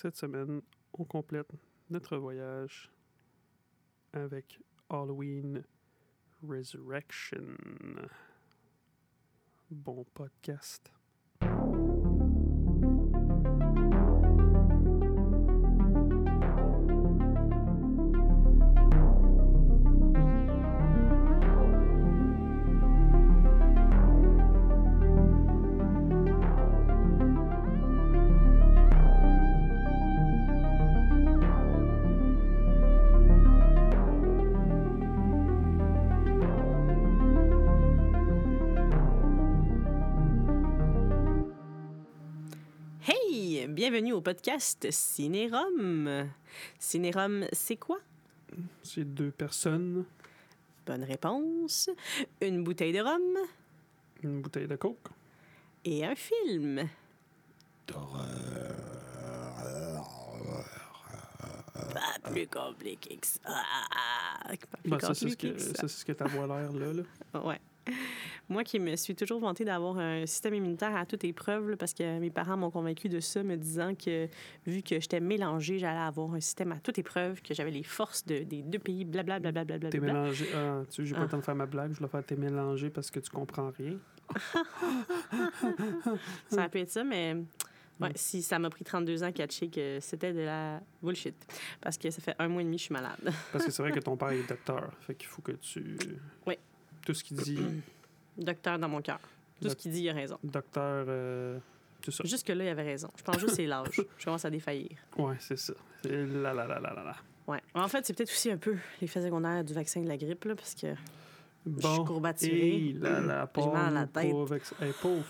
Cette semaine, on complète notre voyage avec Halloween Resurrection. Bon podcast. Au podcast Cinérum. Cinérum, c'est quoi? C'est deux personnes, Bonne réponse. Une bouteille de rhum une bouteille de coke. et un film. Pas plus compliqué que ça. Pas plus Ben, ça, c'est ce que, que ça. ça, c'est ce que ta voix l'air là. là. Ouais. Moi qui me suis toujours vantée d'avoir un système immunitaire à toute épreuve, là, parce que mes parents m'ont convaincu de ça, me disant que vu que j'étais mélangée, j'allais avoir un système à toute épreuve, que j'avais les forces de- des deux pays, blablabla. Bla, bla, bla, T'es bla, bla. mélangé. Ah, tu sais, j'ai pas Ah. le temps de faire ma blague, je vais faire t'es mélangé parce que tu comprends rien. Ça peut être ça, mais ouais, Mm. si ça m'a pris 32 ans à catcher que c'était de la bullshit. Parce que ça fait un mois et demi que je suis malade. Parce que c'est vrai que ton père est docteur. Fait qu'il faut que tu. Oui. Tout ce qu'il dit, Docteur dans mon cœur. Tout ce qu'il dit, il a raison. docteur. euh, tout ça. Jusque-là, il avait raison. Je pense juste que c'est l'âge. Je commence à défaillir. Ouais, c'est ça. La la la la la la. Ouais. En fait, c'est peut-être aussi un peu l'effet secondaire du vaccin de la grippe, là, parce que Bon. je suis courbaturée. Et la mal à la pauvre, tête. hey, pauvre.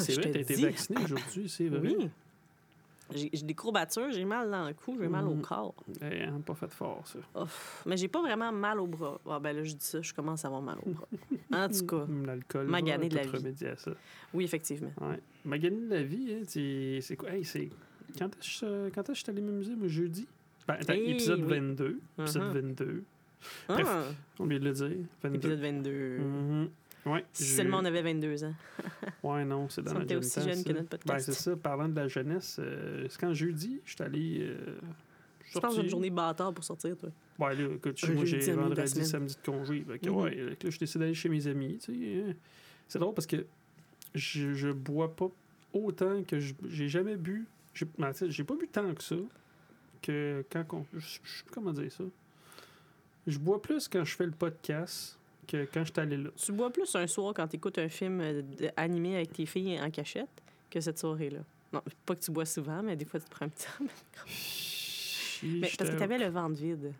C'est vrai, t'as été vacciné aujourd'hui, c'est vrai. Oui. J'ai des courbatures, j'ai mal dans le cou, j'ai mal au Mhm. corps. Hey, hein, pas fait fort, ça. Ouf. Mais j'ai pas vraiment mal au bras. Ah, ben là, je dis ça, je commence à avoir mal au bras. En tout cas, L'alcool. magané de la vie. à ça. oui, effectivement. Ouais. Magané de la vie, hein, c'est quoi? Hey, c'est. Quand est-ce est-ce que je suis allé m'amuser, moi, jeudi? Ben, attends, Hey, épisode oui. 22. Épisode Mhm. 22. Bref. Ah, On vient de le dire. 22. épisode 22. Mhm. Ouais. Si seulement on avait 22 ans. Ouais, non, c'est dans Si on notre était jeune aussi jeune ça. que notre Ben, podcast. c'est ça. Parlant de la jeunesse, euh, c'est quand jeudi, je suis allé. euh, je pense une journée bâtard pour sortir, toi. Ouais, là, écoute, moi, j'ai la vendredi, samedi de congé. Que, Mhm. ouais, là, je décide d'aller chez mes amis, tu sais. hein. C'est drôle parce que je, je bois pas autant que je- j'ai jamais bu. J'ai ben, j'ai pas bu tant que ça que quand on. je- je- comment dire ça? Je bois plus quand je fais le podcast que quand je suis allé là. Tu bois plus un soir quand tu écoutes un film euh, animé avec tes filles en cachette que cette soirée-là. Non, pas que tu bois souvent, mais des fois, tu te prends un petit Mais parce que J'étais- tu avais le ventre vide.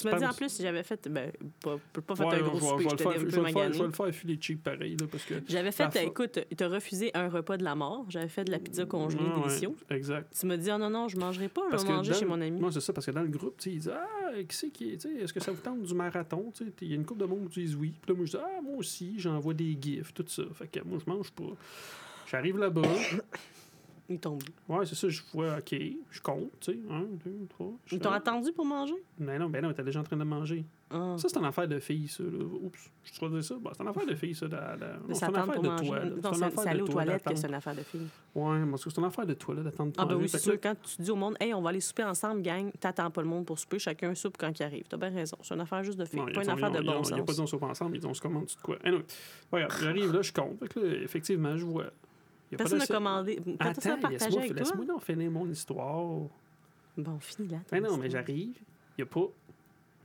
Tu m'as dit en plus, j'avais fait. Ben, pas, pas fait Ouais, un je gros souper, vais le j'étais faire- un je peu je vais le faire filer cheap pareil, là, parce que. J'avais fait, écoute, tu as refusé un repas de la mort. J'avais fait de la pizza congelée ouais, délicieuse. exact. Tu m'as dit, oh non, non, je mangerai pas, je vais manger chez mon ami. Non, c'est ça, parce que dans le groupe, ils disent Ah, qui c'est qui est. Est-ce que ça vous tente du marathon Il y a une couple de monde qui disent oui. Puis là, moi, je dis Ah, moi aussi, j'envoie des gifs, tout ça. Fait que moi, je mange pas. J'arrive là-bas. Ils t'ont Ouais, c'est ça, je vois, OK, je compte, tu sais. Un, deux, trois. Ils t'ont attendu pour manger? Mais non, ben non, t'es déjà en train de manger. Ah. Ça, c'est une affaire de fille, ça. Là. Oups, je te dire ça. Bon, c'est une affaire de fille, ça. de- de- non, De c'est une affaire de toi. Non, C'est aller de aux toi toilettes que c'est une affaire de fille. Ouais, parce que c'est une affaire de toi, là, d'attendre Ah, ben oui, c'est sûr. Quand tu dis au monde, hey, on va aller souper ensemble, gang, t'attends pas le monde pour souper, chacun soupe quand il arrive. T'as bien raison. C'est une affaire juste de filles, Non, pas une ont- affaire de ont- bon ils ont- Il n'y a pas sens. on soupe ensemble, ils disent on se commande de quoi? Anyway, regarde, j'arrive là, je compte. Effectivement, je vois. Personne n'a commandé. Attends, laisse-moi laisse-moi donc finir mon histoire. Bon, fini là. Ben non, mais j'arrive, il n'y a pas.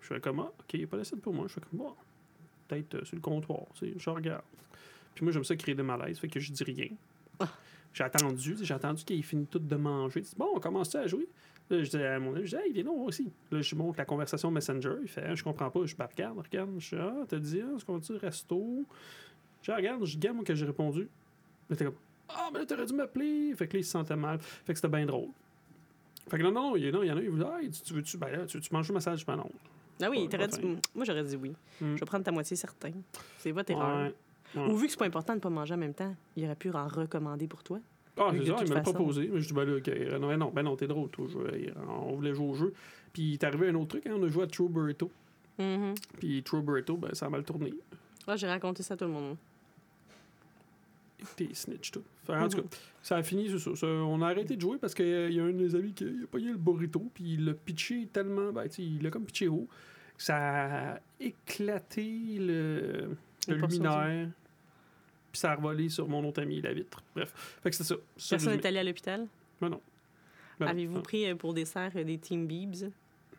Je fais comme, ah, OK, il n'y a pas d'assiette pour moi. Je fais comme, bon, peut-être euh, sur le comptoir, tu sais, je regarde. Puis moi, j'aime ça créer des malaises, fait que je dis rien. Ah. J'ai attendu, j'ai attendu qu'il finisse tout de manger. Dis, bon, on commence à jouer. Là, je dis à mon ami, je dis, hey, viens donc aussi. Là, je montre la conversation Messenger. Il fait, Ah, je comprends pas. Je Ben, regarde, regarde. Je dis, ah, t'as dit, ah, est-ce qu'on va dire resto? Je regarde, je dis, moi, que j'ai répondu. Là, t'es comme, ah, mais là, t'aurais dû m'appeler. Fait que là, il se sentait mal. Fait que c'était bien drôle. Fait que non, non, il y, non, il y en a, il vous dit, tu, tu veux-tu, ben là, tu, tu manges le massage? Ben non. Ah oui, t'aurais dit... Moi, j'aurais dit oui. Hmm. Je vais prendre ta moitié certain. C'est votre erreur. Ouais. Ouais. Ou vu que c'est pas important de pas manger en même temps, il aurait pu en recommander pour toi. Ah, c'est ça, il façon. proposé. Mais je dis, ben là, ok, euh, non, ben non, ben non, t'es drôle, toi. on voulait jouer au jeu. Puis il est arrivé un autre truc, hein, on a joué à True Burrito. Mhm. Puis True Burrito, ben ça a mal tourné. Ah, j'ai raconté ça à tout le monde. T'es snitch, tout. Fait, en tout cas, ça a fini, c'est ça. On a arrêté de jouer parce qu'il y a un de mes amis qui a pogné le burrito, puis il l'a pitché tellement, ben, tu il l'a comme pitché haut, que ça a éclaté le, le luminaire, puis ça a revolé sur mon autre ami, la vitre. Bref, fait que c'est ça. Personne n'est allé à l'hôpital? Ben non. Ben. Avez-vous pris euh, pour dessert euh, des Team Beebs?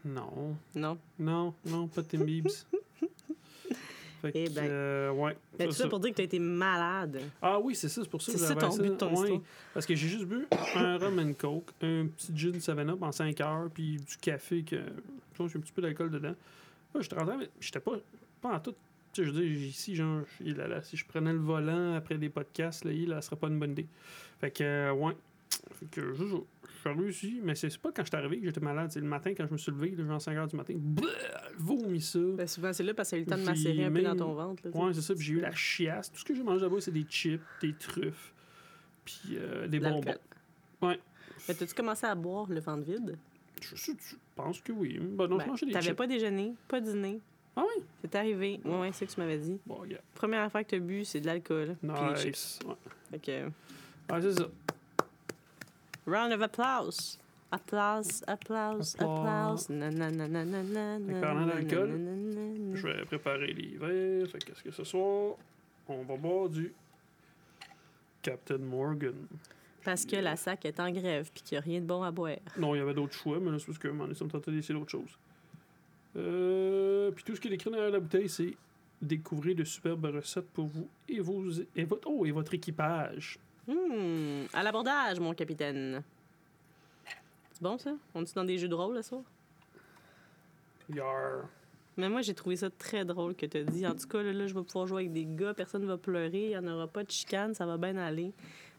Non, Non? non, non, pas de Tim Biebs. fait que, Eh ben. euh, ouais. Mais ça, tout ça ça. pour dire que tu as été malade. Ah oui, c'est ça, c'est pour ça que ça j'avais ton but de ton Ouais. Parce que j'ai juste bu un rum and coke, un petit gin 7-up en 5 heures, puis du café que. Je a un petit peu d'alcool dedans. Là, j'étais rentré, mais j'étais pas, pas en tout. Tu sais, je veux dire, ici, genre, il là, là, si je prenais le volant après des podcasts, là, il, là, ça serait pas une bonne idée. Fait que, euh, ouais. Fait que, je, je, je réussi, mais c'est c'est pas quand je suis arrivé que j'étais malade. C'est le matin, quand je me suis levé, genre 5 heures du matin, vomi ça. Ben, souvent, c'est là parce que eu le temps de macérer un peu dans ton ventre. là. Ouais, c'est ça. Puis j'ai eu la chiasse. Tout ce que j'ai mangé là-bas, c'est des chips, des truffes, puis euh, des bonbons. Ouais. Mais t'as-tu commencé à boire le ventre vide? Je, je- je pense que oui. Ben non, je Ben, mangeais des T'avais chips. pas déjeuné, pas dîné. Ah oui? C'est arrivé. Ouais, ouais, c'est ce que tu m'avais dit. Bon, yeah. Première affaire que t'as bu, c'est de l'alcool. puis chips. Nice. Ouais. Fait que, Ah, c'est ça. Round of applause. Applause, applause, Applause. parlant d'alcool. Je vais préparer les verres. Fait qu'est-ce que ce soir, on va boire du Captain Morgan. Parce que la sac est en grève puis qu'il n'y a rien de bon à boire. Non, il y avait d'autres choix, mais là, c'est parce que m'en ça me tentait d'essayer d'autres choses. Euh, puis tout ce qui est écrit derrière la bouteille, c'est découvrir de superbes recettes pour vous et, vos, et, votre, oh, et votre équipage. Hmm, à l'abordage, mon capitaine. C'est bon, ça? On est dans des jeux de rôle, ça? Yar. Mais moi, j'ai trouvé ça très drôle que tu as dit. En tout cas, là, là, je vais pouvoir jouer avec des gars, personne va pleurer, il n'y en aura pas de chicane, ça va bien aller.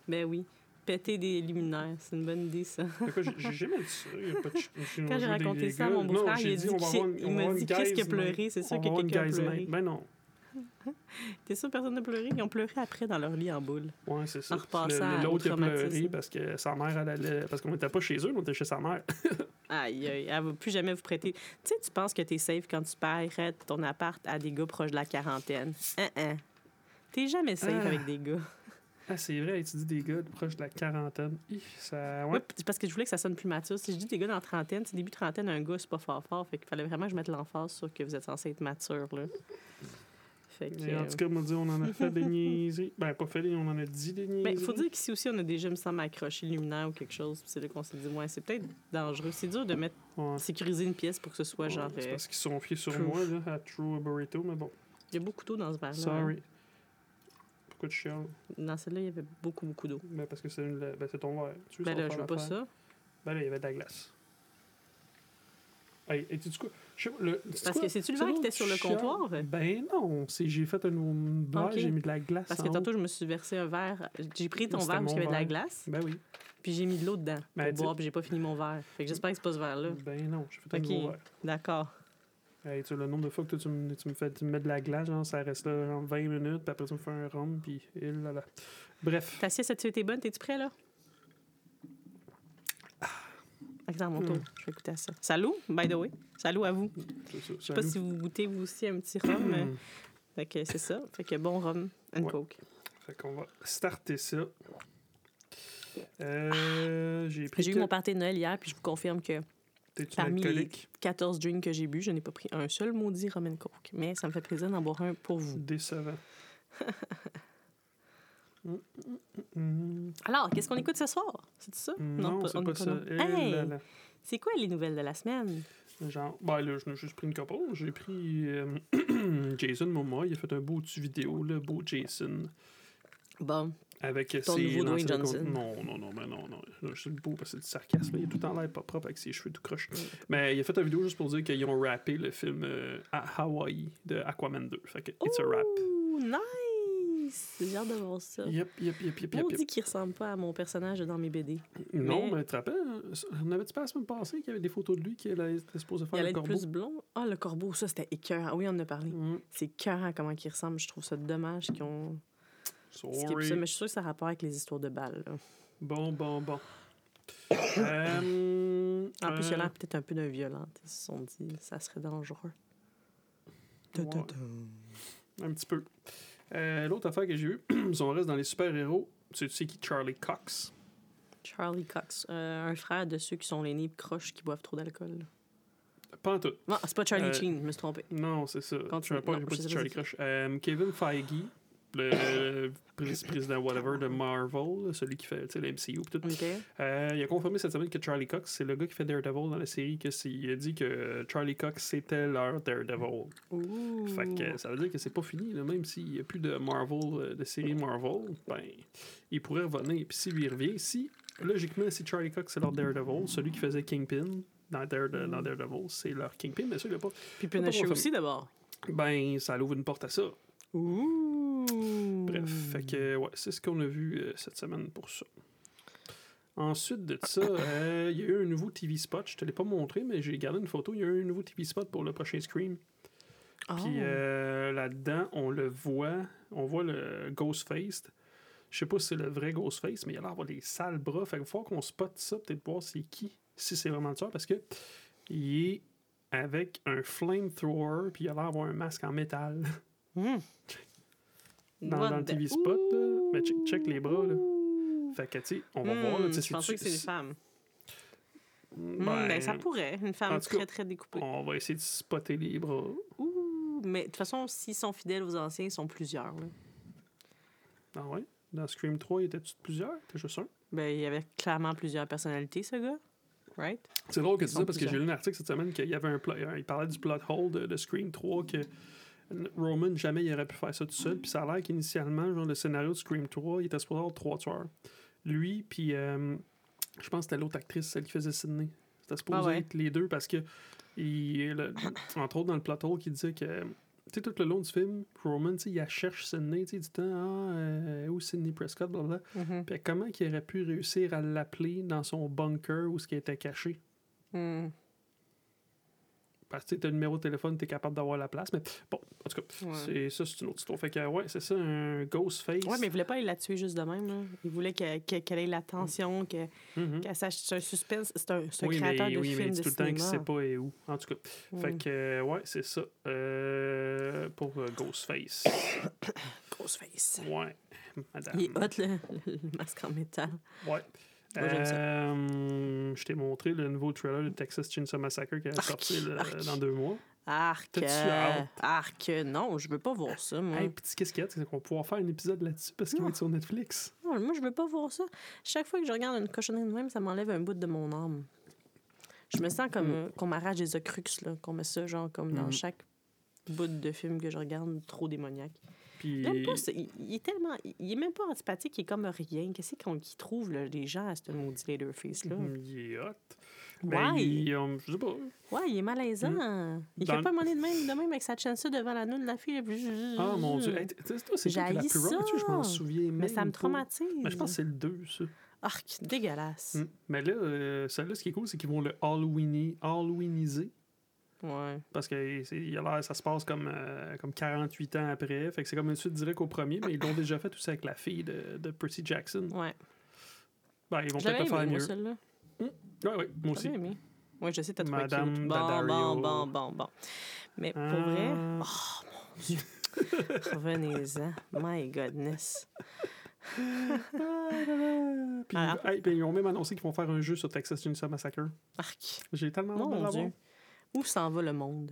Ben oui, péter des luminaires, c'est une bonne idée, ça. J'ai- jamais dit ça. il y a pas de ch- j'ai- Quand j'ai raconté des ça à mon beau-frère, il, dit on va avoir on m'a dit une qu'est-ce qui a pleuré, c'est sûr que quelqu'un a pleuré. Ben non. T'es sûr que personne n'a pleuré? Ils ont pleuré après dans leur lit en boule. Ouais, c'est ça. L'autre au a pleuré parce que sa mère, elle allait. Parce qu'on n'était pas chez eux, on était chez sa mère. Aïe, aïe, elle va plus jamais vous prêter. Tu sais, tu penses que t'es safe quand tu paierais ton appart à des gars proches de la quarantaine. Hein, hein. T'es jamais safe Ah. avec des gars. Ah, c'est vrai, tu dis des gars proches de la quarantaine. Ça. Ouais. Parce que je voulais que ça sonne plus mature. Si je dis des gars dans la trentaine, c'est début trentaine, un gars, c'est pas fort fort. Fait qu'il fallait vraiment que je mette l'emphase sur que vous êtes censé être mature, là. Fait que... En euh, tout cas, on dit on en a fait des niaiseries. Ben, pas fait, on en a dit des niaiseries. Ben, il faut dire qu'ici aussi, on a déjà, me semble, accroché le luminaire ou quelque chose. C'est là qu'on s'est dit, ouais, c'est peut-être dangereux. C'est dur de mettre, Ouais. sécuriser une pièce pour que ce soit genre. Ouais, c'est euh, parce qu'ils sont fiés sur proof. moi, là, à True Burrito, mais bon. Il y a beaucoup d'eau dans ce verre-là. Sorry. Pourquoi tu chiales? hein. Dans celle-là, il y avait beaucoup, beaucoup d'eau. Ben, parce que c'est une- ben, ton verre. Tu veux, Ben là, je veux pas ça. Ben là, il y avait de la glace. Hey, et tu quoi? Je le, Parce que c'est-tu le verre qui était sur le comptoir? Ben non, j'ai fait une, une blague, Ok. j'ai mis de la glace Parce que tantôt, je me suis versé un verre. J'ai pris ton verre parce qu'il y avait de la glace, Ben oui. puis j'ai mis de l'eau dedans Ben, pour boire, puis j'ai pas fini mon verre. Fait que j'espère que c'est pas ce verre-là. Ben non, j'ai fait un Ok. nouveau verre. D'accord. Hey, tu sais, le nombre de fois que tu, me, tu me fais tu me mets de la glace, genre, ça reste là genre 20 minutes, puis après tu me fais un rhum, puis là, là. Bref. Ta sieste, as-tu été bonne? T'es-tu prêt, là? Attends, mon tour. Hmm. Je vais écouter à ça. Salut, by the way. Salut à vous. Je sais pas si vous goûtez, vous aussi, un petit rhum. mais- fait que c'est ça. Fait que bon rhum and Ouais. coke. Fait qu'on va starter ça. Euh, j'ai pris. J'ai eu que- mon party de Noël hier, puis je vous confirme que parmi les alcoolique? 14 drinks que j'ai bu, je n'ai pas pris un seul maudit rum and coke. Mais ça me fait plaisir d'en boire un pour vous. Décevant. Hum, hum, hum, hum. Alors, qu'est-ce qu'on écoute ce soir? C'est ça? Non, pas- c'est pas ça. Hey! là. C'est quoi les nouvelles de la semaine? Genre, ben là, je n'ai juste pris une couple. J'ai pris euh, Jason Momoa. Il a fait un beau dessus vidéo, le beau Jason. Bon, Avec Ton ses nouveau Dwayne Johnson. Non, non, non, mais non, non. C'est beau parce que c'est du sarcasme. Il est tout en l'air pas propre avec ses cheveux tout croche. Mais il a fait une vidéo juste pour dire qu'ils ont rappé le film euh, à Hawaii de Aquaman 2. Fait que it's a rap. Ouh, nice! J'ai hâte de voir ça. Yep, yep, yep, yep, On yep, dit yep. qu'il ressemble pas à mon personnage dans mes BD. Non, mais- mais tu te rappelles, hein, on avait-tu pas la semaine passée qu'il y avait des photos de lui qui était supposé Il faire allait le corbeau? plus blond. Ah, le corbeau, ça, c'était écœurant. Oui, on en a parlé. Mm, C'est écœurant comment il ressemble. Je trouve ça dommage qu'ils ont Sorry. ça. Mais je suis sûre que ça a rapport avec les histoires de balles. là. Bon, bon, bon. Euh, En plus, il a euh, l'air peut-être un peu d'un violent. Ils se sont dit ça serait dangereux. Ouais. Un petit peu. Euh, L'autre affaire que j'ai eue, si on reste dans les super-héros, tu sais qui Charlie Cox? Charlie Cox, euh, un frère de ceux qui sont les nez croches qui boivent trop d'alcool. Pas en tout. Non, c'est pas Charlie Euh, Sheen, je me suis trompé. Non, c'est ça. Continue. Je pas, Non, pas je Charlie Cox. Kevin Feige, le pré- président whatever de Marvel, celui qui fait tu sais, le MCU pis tout. OK. Euh, il a confirmé cette semaine que Charlie Cox, c'est le gars qui fait Daredevil dans la série, que il a dit que Charlie Cox c'était leur Daredevil. Ouh. Fait que ça veut dire que c'est pas fini, là. même s'il n'y a plus de Marvel, euh, de série Marvel, ben, il pourrait revenir. Puis s'il lui revient, si, logiquement, si Charlie Cox c'est leur Daredevil, celui qui faisait Kingpin dans, Dare- dans Daredevil, c'est leur Kingpin, mais ça, il a pas. Puis Punisher aussi, d'abord. Ben, ça ouvre une porte à ça. Ouh. Bref, fait que, ouais, c'est ce qu'on a vu euh, cette semaine pour ça. Ensuite de ça, euh, il y a eu un nouveau TV spot. Je te l'ai pas montré, mais j'ai gardé une photo. Il y a eu un nouveau TV spot pour le prochain Scream. Oh. Puis euh, là-dedans, on le voit, on voit le Ghostface. Je sais pas si c'est le vrai Ghostface, mais il a l'air d'avoir des sales bras. Fait qu'il faut qu'on spot ça, peut-être voir c'est qui, si c'est vraiment ça, parce que il est avec un flamethrower, puis il a l'air d'avoir un masque en métal Hmm. dans, le TV spot. Là. Mais check, check les bras, là. Fait que, tu sais, on va Hmm, voir. Là, je pensais que c'est des femmes. Hmm, Ben, ben, ça pourrait. Une femme cas, très, très découpée. On va essayer de spotter les bras. Ouh. Mais de toute façon, s'ils sont fidèles aux anciens, ils sont plusieurs. là. Ah ouais? Dans Scream 3, il était-tu plusieurs? T'es juste un? Ben, il y avait clairement plusieurs personnalités, ce gars. Right? C'est drôle que tu dis ça parce que j'ai lu un article cette semaine qu'il y avait un plot, il parlait du plot hole de, de Scream 3 que Roman jamais il aurait pu faire ça tout seul puis ça a l'air qu'initialement genre le scénario de Scream 3 il était supposé avoir trois tueurs lui puis euh, je pense que c'était l'autre actrice celle qui faisait Sydney c'était supposé Ah ouais. être les deux parce que il, le- entre autres dans le hole qui disait que tu sais, tout le long du film, Roman, tu il cherche Sydney, tu sais, du temps, ah, euh, où Sydney Prescott, blablabla. Mhm. Puis comment il aurait pu réussir à l'appeler dans son bunker où ce qui était caché? Hmm. Parce que tu as le numéro de téléphone, tu es capable d'avoir la place. Mais bon, en tout cas, Ouais. c'est, ça, c'est une autre histoire. Fait que, ouais, c'est ça, un Ghostface. Ouais, mais il voulait pas aller la tuer juste de même. Là. Il voulait qu'elle que- qu'elle ait l'attention, que- Mhm. qu'elle sache. C'est un suspense. C'est un, un Oui, créateur mais, de oui, mais dit de tout le temps qu'il sait pas et où. En tout cas, fait Mm. que, euh, ouais, c'est ça. Euh, pour euh, Ghostface. Ghostface. Ouais, madame. Il est hot, le, le masque en métal. Ouais. Moi. Euh, je t'ai montré le nouveau trailer de Texas Chainsaw Massacre qui le- arc. dans deux mois. Arc. Euh, arc. Non, je veux pas voir ça, moi. Hey, petit qu'est-ce qu'il y a, c'est qu'on va pouvoir faire un épisode là-dessus parce qu'il va être sur Netflix. Non, moi, je veux pas voir ça. Chaque fois que je regarde une cochonnerie de même, ça m'enlève un bout de mon âme. Je me sens comme Mm. euh, qu'on m'arrache des ocrux, là, qu'on met ça, genre, comme dans Mm. chaque bout de film que je regarde, trop démoniaque. Puis, pas. Il, il est tellement. Il est même pas antipathique, il est comme rien. Qu'est-ce qu'on qu'il trouve, là, les gens, à ce maudit Leatherface-là? Mm, il est hot. Ben, Ouais. il, euh, je sais pas. Ouais, il est malaisant. Il Mm. Dans fait pas monnaie de même, de même avec sa chaîne devant la noune de la fille. Ah mon dieu. Hey, toi, c'est toi l'as J'haïs plus je m'en ça. souviens Mais ça me même traumatise. Mais je pense que c'est le 2, ça. Arc, dégueulasse. Mm. Mais là, euh, celle-là, ce qui est cool, c'est qu'ils vont le Halloweeni- Halloweeniser. Ouais. Parce que c'est- il a ça se passe comme, euh, comme 48 ans après. Fait que c'est comme une suite directe au premier, mais ils l'ont déjà fait aussi avec la fille de, de Percy Jackson. Ouais. Ben, ils vont peut-être le faire mieux. Celle-là. Ouais, ouais, moi aussi. Ouais, je sais, t'as trouvé Madame cute. Bon, bon, bon, bon, bon. Mais pour vrai, Ah. oh mon Dieu. Revenez-en. My goodness. Puis, hey, puis ils ont même annoncé qu'ils vont faire un jeu sur Texas Chainsaw Massacre. Arc. J'ai tellement hâte de Mon l'avoir. Dieu. Où s'en va le monde?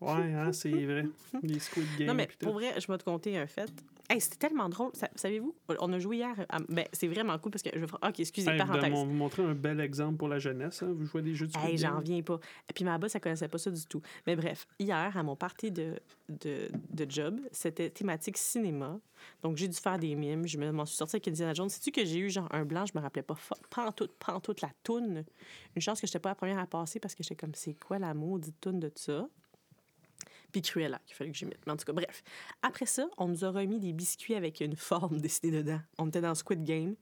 Ouais, hein, c'est vrai. Les Squid Games. Non, mais pour vrai, je vais te conter un fait. Hey, c'était tellement drôle. Sa- Savez-vous, on a joué hier. à- Ben, c'est vraiment cool parce que je OK, excusez, Hey, vous parenthèse. mon- vous montrer un bel exemple pour la jeunesse. Hein. Vous jouez des jeux de Hey, j'en reviens pas. Et puis ma boss, elle connaissait pas ça du tout. Mais bref, hier, à mon party de, de, de job, c'était thématique cinéma. Donc, j'ai dû faire des mimes. Je me- m'en suis sortie avec Indiana Jones. Sais-tu que j'ai eu genre un blanc? Je me rappelais pas pantoute, pantoute la toune. Une chance que j'étais pas la première à passer parce que j'étais comme, c'est quoi la maudite toune de ça? Puis Cruella, qu'il fallait que j'y mette. Mais en tout cas, bref. Après ça, on nous a remis des biscuits avec une forme dessinée dedans. On était dans Squid Game.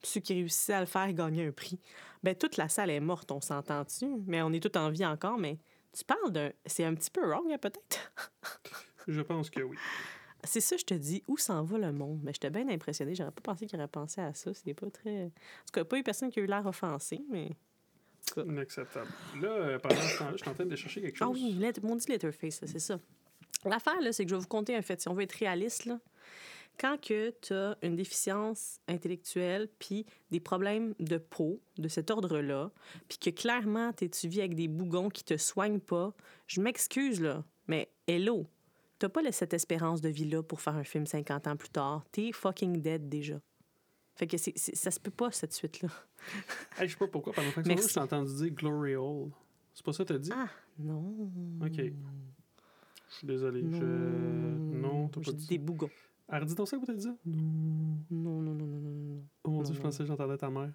Puis ceux qui réussissaient à le faire gagnaient un prix. Ben, toute la salle est morte, on s'entend-tu? Mais on est tout en vie encore, mais tu parles d'un... C'est un petit peu wrong, hein, peut-être? Je pense que oui. C'est ça, je te dis, où s'en va le monde? Mais j'étais bien impressionnée. J'aurais pas pensé qu'il aurait pensé à ça. C'est pas très... En tout cas, pas eu personne qui a eu l'air offensé, mais... Inacceptable. Là, euh, pendant ce temps-là, je suis en train de chercher quelque chose. Ah oui, let- mon dit Letterface, c'est ça. L'affaire, là, c'est que je vais vous conter un fait. Si on veut être réaliste, là, quand que tu as une déficience intellectuelle puis des problèmes de peau de cet ordre-là, puis que clairement t'es- tu vis avec des bougons qui te soignent pas, je m'excuse là, mais hello, t'as pas cette espérance de vie-là pour faire un film 50 ans plus tard. T'es fucking dead déjà. Fait que c'est, c'est- ça se peut pas cette suite-là. Hey, je sais pas pourquoi, pendant 5 Merci. secondes, je t'ai entendu dire Glory Hole. C'est pas ça que t'as dit? Ah non. Ok. Je suis désolé. Non, Je... Non, t'as pas dit des bougons. Alors, dis donc ça que t'as dit? Non, non, non, non, non, non, non. Oh mon dieu, Non. je pensais que j'entendais ta mère.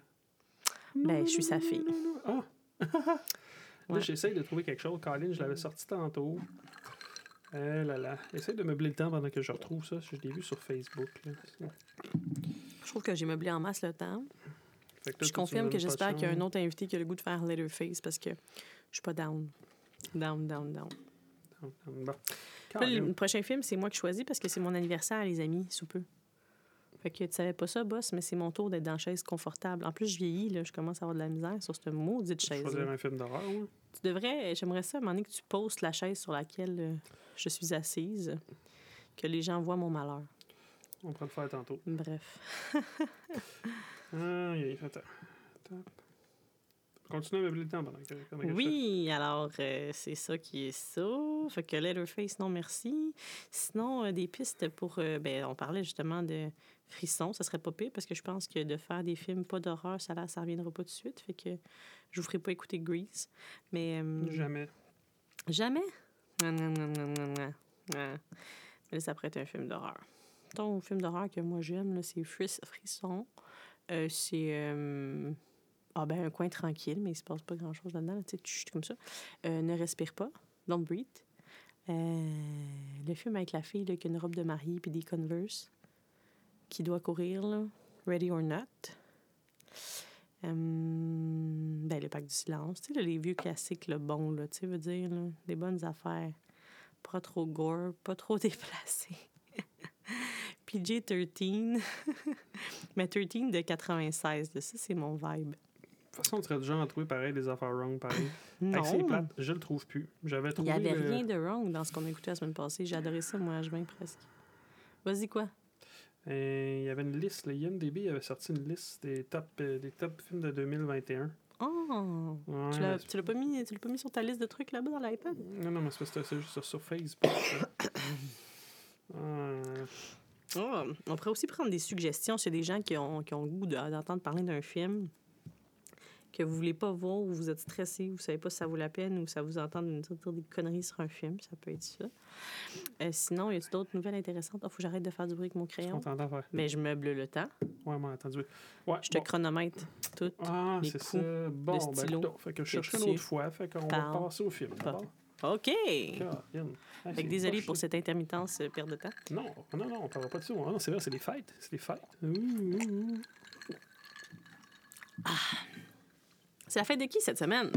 Ben, je suis sa fille. Ah! Là, Ouais. j'essaye de trouver quelque chose. Colin, je l'avais sorti tantôt. Eh là là. Essaye de meubler le temps pendant que je retrouve ça. Je l'ai vu sur Facebook. Là. Je trouve que j'ai meublé en masse le temps. Là, je tu confirme me que j'espère qu'il y a un autre invité qui a le goût de faire Letterface parce que je suis pas down. Down, down, down. Bon. Là, Colin. le prochain film, c'est moi qui choisis parce que c'est mon anniversaire, les amis, sous peu. Fait que tu savais pas ça, boss, mais c'est mon tour d'être dans la chaise confortable. En plus, je vieillis, là, je commence à avoir de la misère sur cette maudite chaise. choisir un film d'horreur. Tu devrais, j'aimerais ça, à un moment donné, que tu postes la chaise sur laquelle euh, je suis assise, que les gens voient mon malheur. On pourra le faire tantôt. Bref. Il attends. Attends. Continue à meubler le temps pendant que, pendant que je Oui, alors euh, c'est ça qui est ça. Fait que Letterface, non merci. Sinon, euh, des pistes pour. euh, ben, on parlait justement de frissons, ça serait pas pire parce que je pense que de faire des films pas d'horreur, ça ne ça reviendra pas tout de suite. Fait que je vous ferai pas écouter Grease. Mais. Jamais. Jamais? Non, non, non, non, non, non. Non. Mais là, ça pourrait être un film d'horreur. Ton film d'horreur que moi j'aime, c'est Fris- Frisson. Euh, c'est. euh, Ah, ben, un coin tranquille, mais il se passe pas grand-chose là-dedans. là, Tu sais, comme ça. Euh, ne respire pas. Don't breathe. Euh, le film avec la fille là, qui a une robe de mariée puis des Converse qui doit courir. Ready or Not. Euh, ben, le pacte du silence. Tu sais, les vieux classiques, le bon, là, tu sais, veut dire, des bonnes affaires. Pas trop gore, pas trop déplacé. PG-13. Mais 13 de 96, là, ça, c'est mon vibe. De toute façon, tu serais du genre à trouver pareil des affaires wrong, pareil. Non, plate, je le trouve plus. J'avais il trouvé. n'y avait le- rien de wrong dans ce qu'on a écouté la semaine passée. Adoré ça, moi, à juin presque. Vas-y, quoi? Euh, il y avait une liste, le IMDB avait sorti une liste des top, euh, des top films de 2021. Oh! Ouais, tu l'as pas, mis- tu pas mis sur ta liste de trucs là-bas dans l'iPad? Non, non, mais c'est juste sur, sur Facebook. Oh, on pourrait aussi prendre des suggestions a des gens qui ont, qui ont le goût de- d'entendre parler d'un film que vous voulez pas voir ou vous êtes stressé, vous savez pas si ça vaut la peine ou ça vous entend de dire, des conneries sur un film, ça peut être ça. Euh, sinon, y a d'autres nouvelles intéressantes? Il faut que j'arrête de faire du bruit avec mon crayon. t'entend faire. Mais je meuble le temps. Ouais, moi, attendu. Ouais, Je te bon. chronomètre tout. Ah, c'est ça. Bon, ben, stylo fait que je chercherai autre fois. Fait qu'on va passer au film. pas. OK! C'est que désolé pour cette intermittence euh, perte de temps. Non, non, non, on parlera pas de ça. Ah non, c'est vrai, c'est les fêtes. C'est les fêtes. Ouh, ouh, ouh. C'est la fête de qui cette semaine?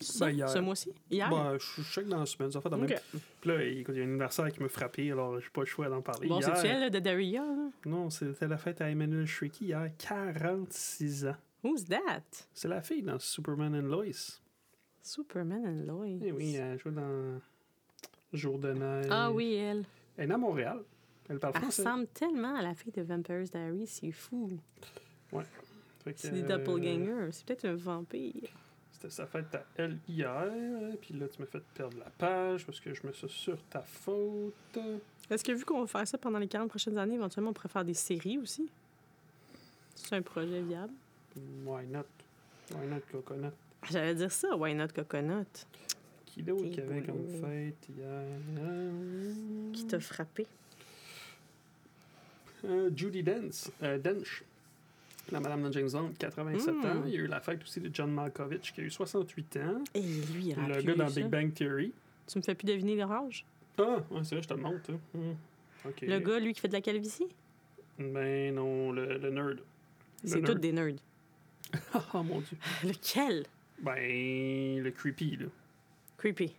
Ça, Ben, hier. ce mois-ci? Hier? Ben, je je sais que dans la semaine, ça fait dans le OK. même. Puis là, écoute, il y a un anniversaire qui m'a frappé, alors j'ai pas le choix d'en parler. Bon, Hier- c'est-tu elle là, de Daria? là? Non, c'était la fête à Emmanuel Shrieky hier, 46 ans. Who's that? C'est la fille dans Superman and Lois. Superman and Lois. Eh oui, elle joue dans Jour de neige. Ah oui, elle. Elle est née à Montréal. Elle parle Elle français. ressemble tellement à la fille de Vampire's Diary, c'est fou. Que, C'est des euh, doppelgangers. C'est peut-être un vampire. C'était sa fête à elle hier. Puis là, tu m'as fait perdre la page parce que je me suis sur ta faute. Est-ce que vu qu'on va faire ça pendant les 40 prochaines années, éventuellement on pourrait faire des séries aussi? C'est un projet viable? Why not? Why not Coconut? J'allais dire ça, Why Not Coconut? Qui d'autre qu'il y avait comme fête hier? Qui t'a frappé? Euh, Judy Dench, euh, Dench, la madame de James Bond, 87 Mm. ans. Il y a eu la fête aussi de John Malkovich, qui a eu 68 ans. Et lui, il a Le gars dans ça. Big Bang Theory. Tu me fais plus deviner l'orage? Ah, ouais, c'est vrai, je te le montre. hein. Mm. OK. Le gars, lui, qui fait de la calvitie? Ben non, le, le nerd. C'est tous des nerds. oh mon dieu. Lequel? Ben, le creepy, là. Creepy.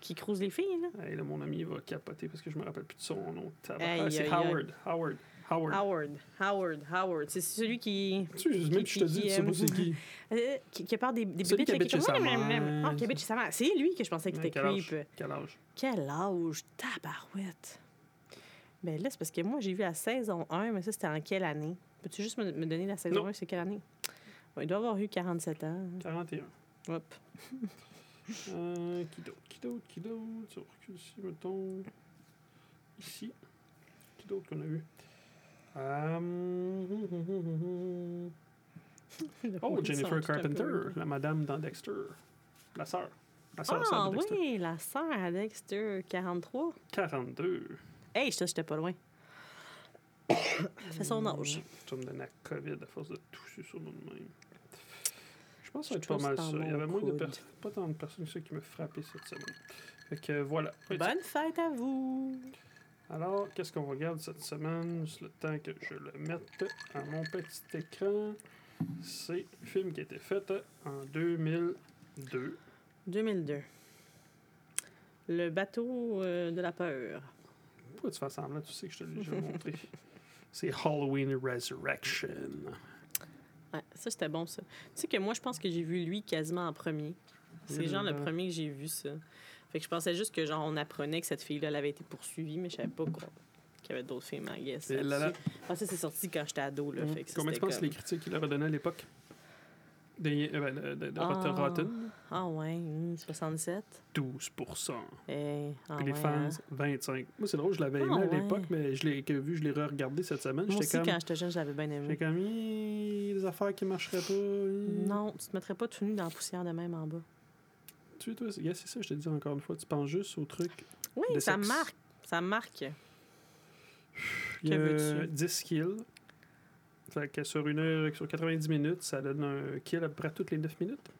Qui crouse les filles, là? Hey, là, mon ami va capoter parce que je me rappelle plus de son nom. Ah, c'est Howard. Howard. Howard. Howard. Howard. Howard. C'est celui qui... Tu sais, même je te dis, tu sais pas c'est qui. Euh, qui, qui des, des Celui bébites, qui là, habite est chez sa comme- mère. Ah, qui habite chez sa mère. C'est lui que je pensais qu'il était creep. Quel âge? Quel âge? Tabarouette. Ben là, c'est parce que moi, j'ai vu la saison 1, mais ça, c'était en quelle année? Peux-tu juste me, me donner la saison Non. 1, c'est quelle année? Il doit avoir eu 47 ans. 41. Hop. Euh, qui d'autre? Qui d'autre? Qui d'autre? Ça recule ici, mettons. Ici. Qui d'autre qu'on a vu? Euh, Oh, Jennifer Carpenter, la madame dans Dexter. La sœur. La sœur, Ah oui, la sœur à Dexter, 43. 42. Hey, ça, j'étais pas loin. Elle fait son âge. Tu vas me donner la COVID à force de tousser sur nous de même. Je pense que ça va être pas mal ça. Il y avait moins de personnes, pas tant de personnes que ça qui me frappaient cette semaine. Fait que euh, voilà. Bonne fête à vous! Alors, qu'est-ce qu'on regarde cette semaine? Juste le temps que je le mette à mon petit écran. C'est un film qui a été fait en 2002. 2002. Le bateau euh, de la peur. Pourquoi tu fais semblant? Tu sais que je te l'ai déjà montré. C'est Halloween Resurrection. Ouais, ça, c'était bon, ça. Tu sais que moi, je pense que j'ai vu lui quasiment en premier. C'est genre le 2002. premier que j'ai vu, ça. Fait que je pensais juste que, genre, on apprenait que cette fille-là, elle avait été poursuivie, mais je savais pas quoi. Qu'il y avait d'autres films, I guess. Là, là. Ah, ça, c'est sorti quand j'étais ado, là. Fait que ça, Combien tu penses comme- les critiques qu'il leur a donné à l'époque? De, euh, ben, de, de, Rotten- Ah. Rotten? Ah, ouais, hum, 67. 12 Eh, ah, Puis les ouais, fans, hein. 25 Moi, c'est drôle, je l'avais Ah, aimé à ouais. l'époque, mais je l'ai que vu, je l'ai re-regardé cette semaine. Moi J'étais aussi, comme, quand j'étais jeune, j'avais bien aimé. j'étais comme, des affaires qui marcheraient pas. Non, tu te mettrais pas tout nu dans la poussière de même en bas. Tu sais, toi, c'est yeah, c'est ça, je te dis encore une fois. Tu penses juste au truc. Oui, De ça sexe. marque. Ça marque. Que veux-tu? 10 kills. Fait que sur, une heure, sur 90 minutes, ça donne un kill à peu près toutes les 9 minutes.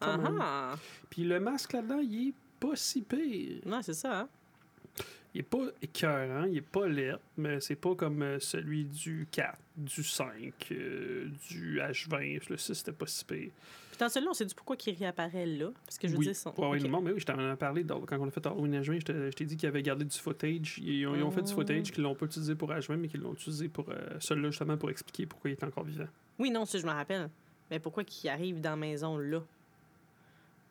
Ah! Puis le masque là-dedans, il est pas si pire. Ouais, c'est ça, hein? Il est pas écœurant, il est pas laid, mais c'est pas comme euh, celui du 4, du 5, euh, du H20. Le 6, c'était pas si pire. Puis dans celui-là, on sait du pourquoi il réapparaît là. Parce que je veux oui. dire, son... Ouais, ouais, Ok. non, mais oui, je t'en ai parlé dans- quand on a fait Halloween H20. Je t'ai dit qu'ils avaient gardé du footage. Ils ont, ils ont fait du Ah. footage qu'ils l'ont pas utilisé pour H20, mais qu'ils l'ont utilisé pour euh, celui-là, justement, pour expliquer pourquoi il est encore vivant. Oui, non, ça, je me rappelle. Mais pourquoi qu'il arrive dans la maison là?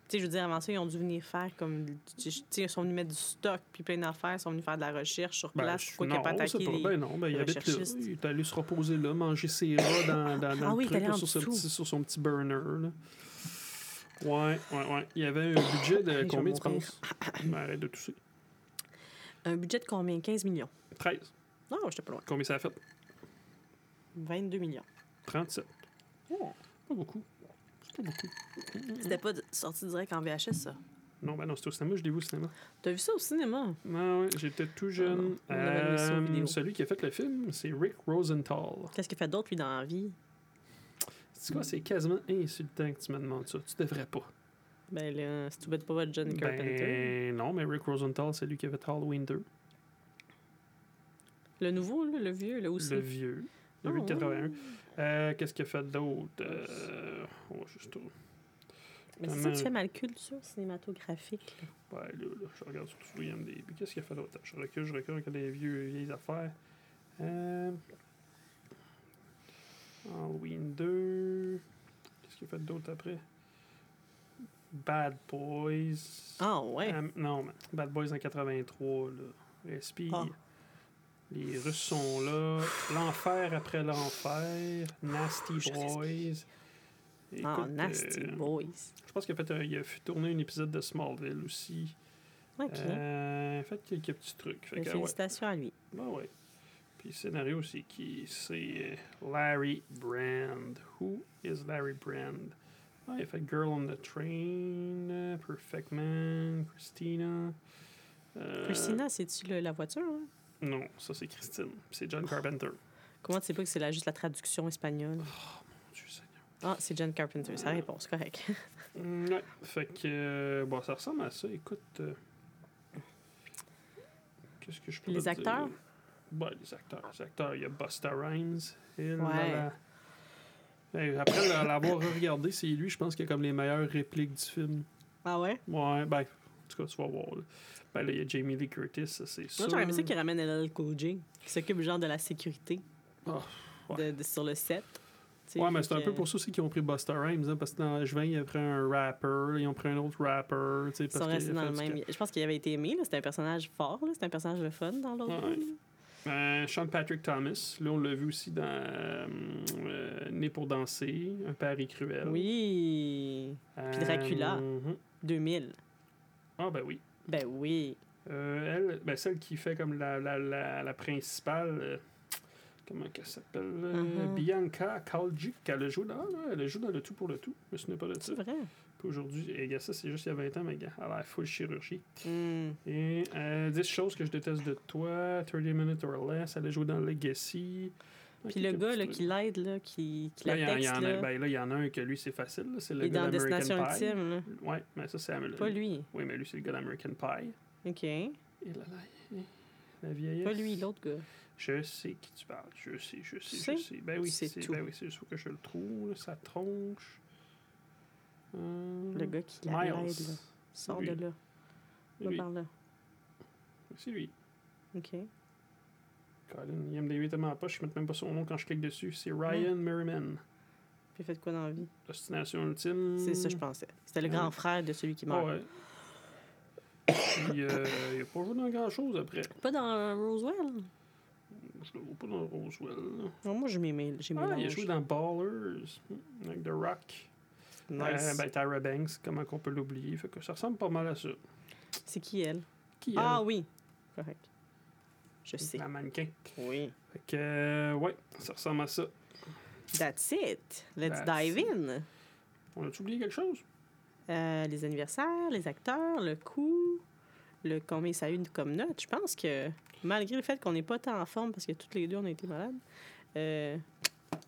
Tu sais, je veux dire, avant ça, ils ont dû venir faire comme. Tu sais, ils sont venus mettre du stock puis plein d'affaires, ils sont venus faire de la recherche sur Ben, place. je- Pourquoi qu'il n'a non, pas attaqué les... ben non, ben, il habite là. Il est allé se reposer là, manger ses rats dans, dans, dans Ah le oui, truc, allé là, sur, son dessous. petit, sur son petit burner. Là. Ouais, ouais, ouais. Il y avait un budget de je combien, tu penses? Ben, arrête de tousser. Un budget de combien? 15 millions. 13. Non, j'étais pas loin. Combien ça a fait? 22 millions. 37. Oh. Pas beaucoup. C'était pas de- sorti direct en VHS, ça? Non, ben non, c'était au cinéma, je l'ai vu au cinéma. T'as vu ça au cinéma? Non, ouais, j'étais tout jeune. Ah non, on sur Euh, celui qui a fait le film, c'est Rick Rosenthal. Qu'est-ce qu'il fait d'autre, lui, dans la vie? C'est quoi, c'est quasiment insultant que tu me demandes ça. Tu devrais pas. Ben là, c'est tout bête pas votre John Carpenter. Ben non, mais Rick Rosenthal, c'est lui qui a fait Halloween 2. Le nouveau, là, le vieux, là aussi. Le vieux. Le Ah, vieux de ouais. 81. Euh, Qu'est-ce qu'il a fait d'autre? Euh, on va juste... Ouais, Mais c'est ça, tu fais mal culture cinématographique. là. là, là, je regarde sur tout IMDb. Qu'est-ce qu'il a fait d'autre? Je recule, je recule, regarde les vieux, vieilles affaires. Euh, Halloween 2. Qu'est-ce qu'il a fait d'autre après? Bad Boys. Ah, ouais. Euh, non, mais Bad Boys en 83, là. Respire. Ah. Les Russes sont là. L'enfer après l'enfer. Nasty Boys. Écoute, Nasty euh, Boys. Je pense qu'il a, fait, un- il a fait tourner un épisode de Smallville aussi. OK. Euh, il a fait quelques petits trucs. Fait Ben, que, ouais. félicitations à lui. Ben ouais. Puis le scénario, c'est qui? C'est euh, Larry Brand. Who is Larry Brand? Ah, il a fait Girl on the Train, euh, Perfect Man, Christina. Euh, Christina, c'est-tu la voiture? hein? Non, ça c'est Christine. C'est John Carpenter. Comment tu sais pas que c'est la- juste la traduction espagnole? Mon Dieu Seigneur. Ah, c'est John Carpenter. Ça répond, c'est correct. Mm, Ouais. Fait que, euh, bon, ça ressemble à ça. Écoute. euh, Qu'est-ce que je peux Les te acteurs? dire? Ouais, les acteurs. Les acteurs, il y a Busta Rhymes. Il, Ouais. après l'avoir regardé, c'est lui, je pense, qui a comme les meilleures répliques du film. ah ouais? Ouais, ben, en tout cas, tu vas voir. Là. Ben là, il y a Jamie Lee Curtis, ça c'est sûr. Moi, j'aurais aimé ça qu'il ramène LL Cool J, qui s'occupe genre de la sécurité Ah, de, de- sur le set. Ouais, mais c'est un que- peu pour ça aussi qu'ils ont pris Busta Rhymes, hein, parce que dans H20, ils ont pris un rapper, ils ont pris un autre rapper, Ils parce sont restés dans le même. Je pense qu'il avait été aimé. C'était un personnage fort. là. C'était un personnage de fun dans l'autre. Ouais. Euh, Sean Patrick Thomas. Là, on l'a vu aussi dans euh, euh, Né pour danser, Un pari cruel. Oui. Puis Dracula. mhm. 2000. Ah, ben oui. Ben oui. Euh, elle, ben celle qui fait comme la, la, la, la principale. euh, comment qu'elle s'appelle euh, Mhm. Bianca Kaljic. Elle a joué dans, ah, elle a joué dans Le Tout pour le Tout. Je me souviens pas de ça. C'est vrai. Aujourd'hui, et ça, c'est juste il y a 20 ans, mais gars, elle a full chirurgie. Hmm. Et euh, 10 choses que je déteste de toi, 30 Minutes or Less, elle a joué dans Legacy. Puis le gars là, qui l'aide, là, qui, qui Là, la il y en- il y texte, en a, là, ben, là, il y en a un que lui, c'est facile. C'est il le est gars dans d'American Destination Pie. Ultime. Ouais, mais ça, c'est Pas lui. Oui, mais lui, c'est le gars d'American Pie. OK. Et là, là, la vieillesse. Pas lui, l'autre gars. Je sais qui tu parles. Je sais, je sais, je sais? Ben oui, C'est tout. ben oui, c'est juste que je le trouve. Sa tronche. Euh, Le gars qui l'aide. là. Sors Lui. de là. Va par là. C'est lui. OK. Colin, IMDb tellement pas, je ne mets même pas son nom quand je clique dessus. C'est Ryan Merriman. Puis fait quoi dans la vie? Destination ultime. C'est ça, je pensais. C'était le Ah grand frère de celui qui Ah meurt. ouais. Puis, euh, il a pas joué dans grand chose après. Pas dans Roswell? Je le vois pas dans Roswell. Non, moi, je m'ai j'ai Ah, il a joué dans Ballers avec The Rock. Nice. Euh, ben, Tyra Banks, comment qu'on peut l'oublier? Fait que ça ressemble pas mal à ça. C'est qui, elle? Qui Ah elle? oui. Correct. Je sais. La mannequin. Oui. Fait que, euh, ouais, ça ressemble à ça. That's it. Let's That's dive it. in. On a-tu oublié quelque chose? Euh, les anniversaires, les acteurs, le coût, le combien ça a eu comme note. Je pense que malgré le fait qu'on n'est pas tant en forme parce que toutes les deux on a été malades, euh,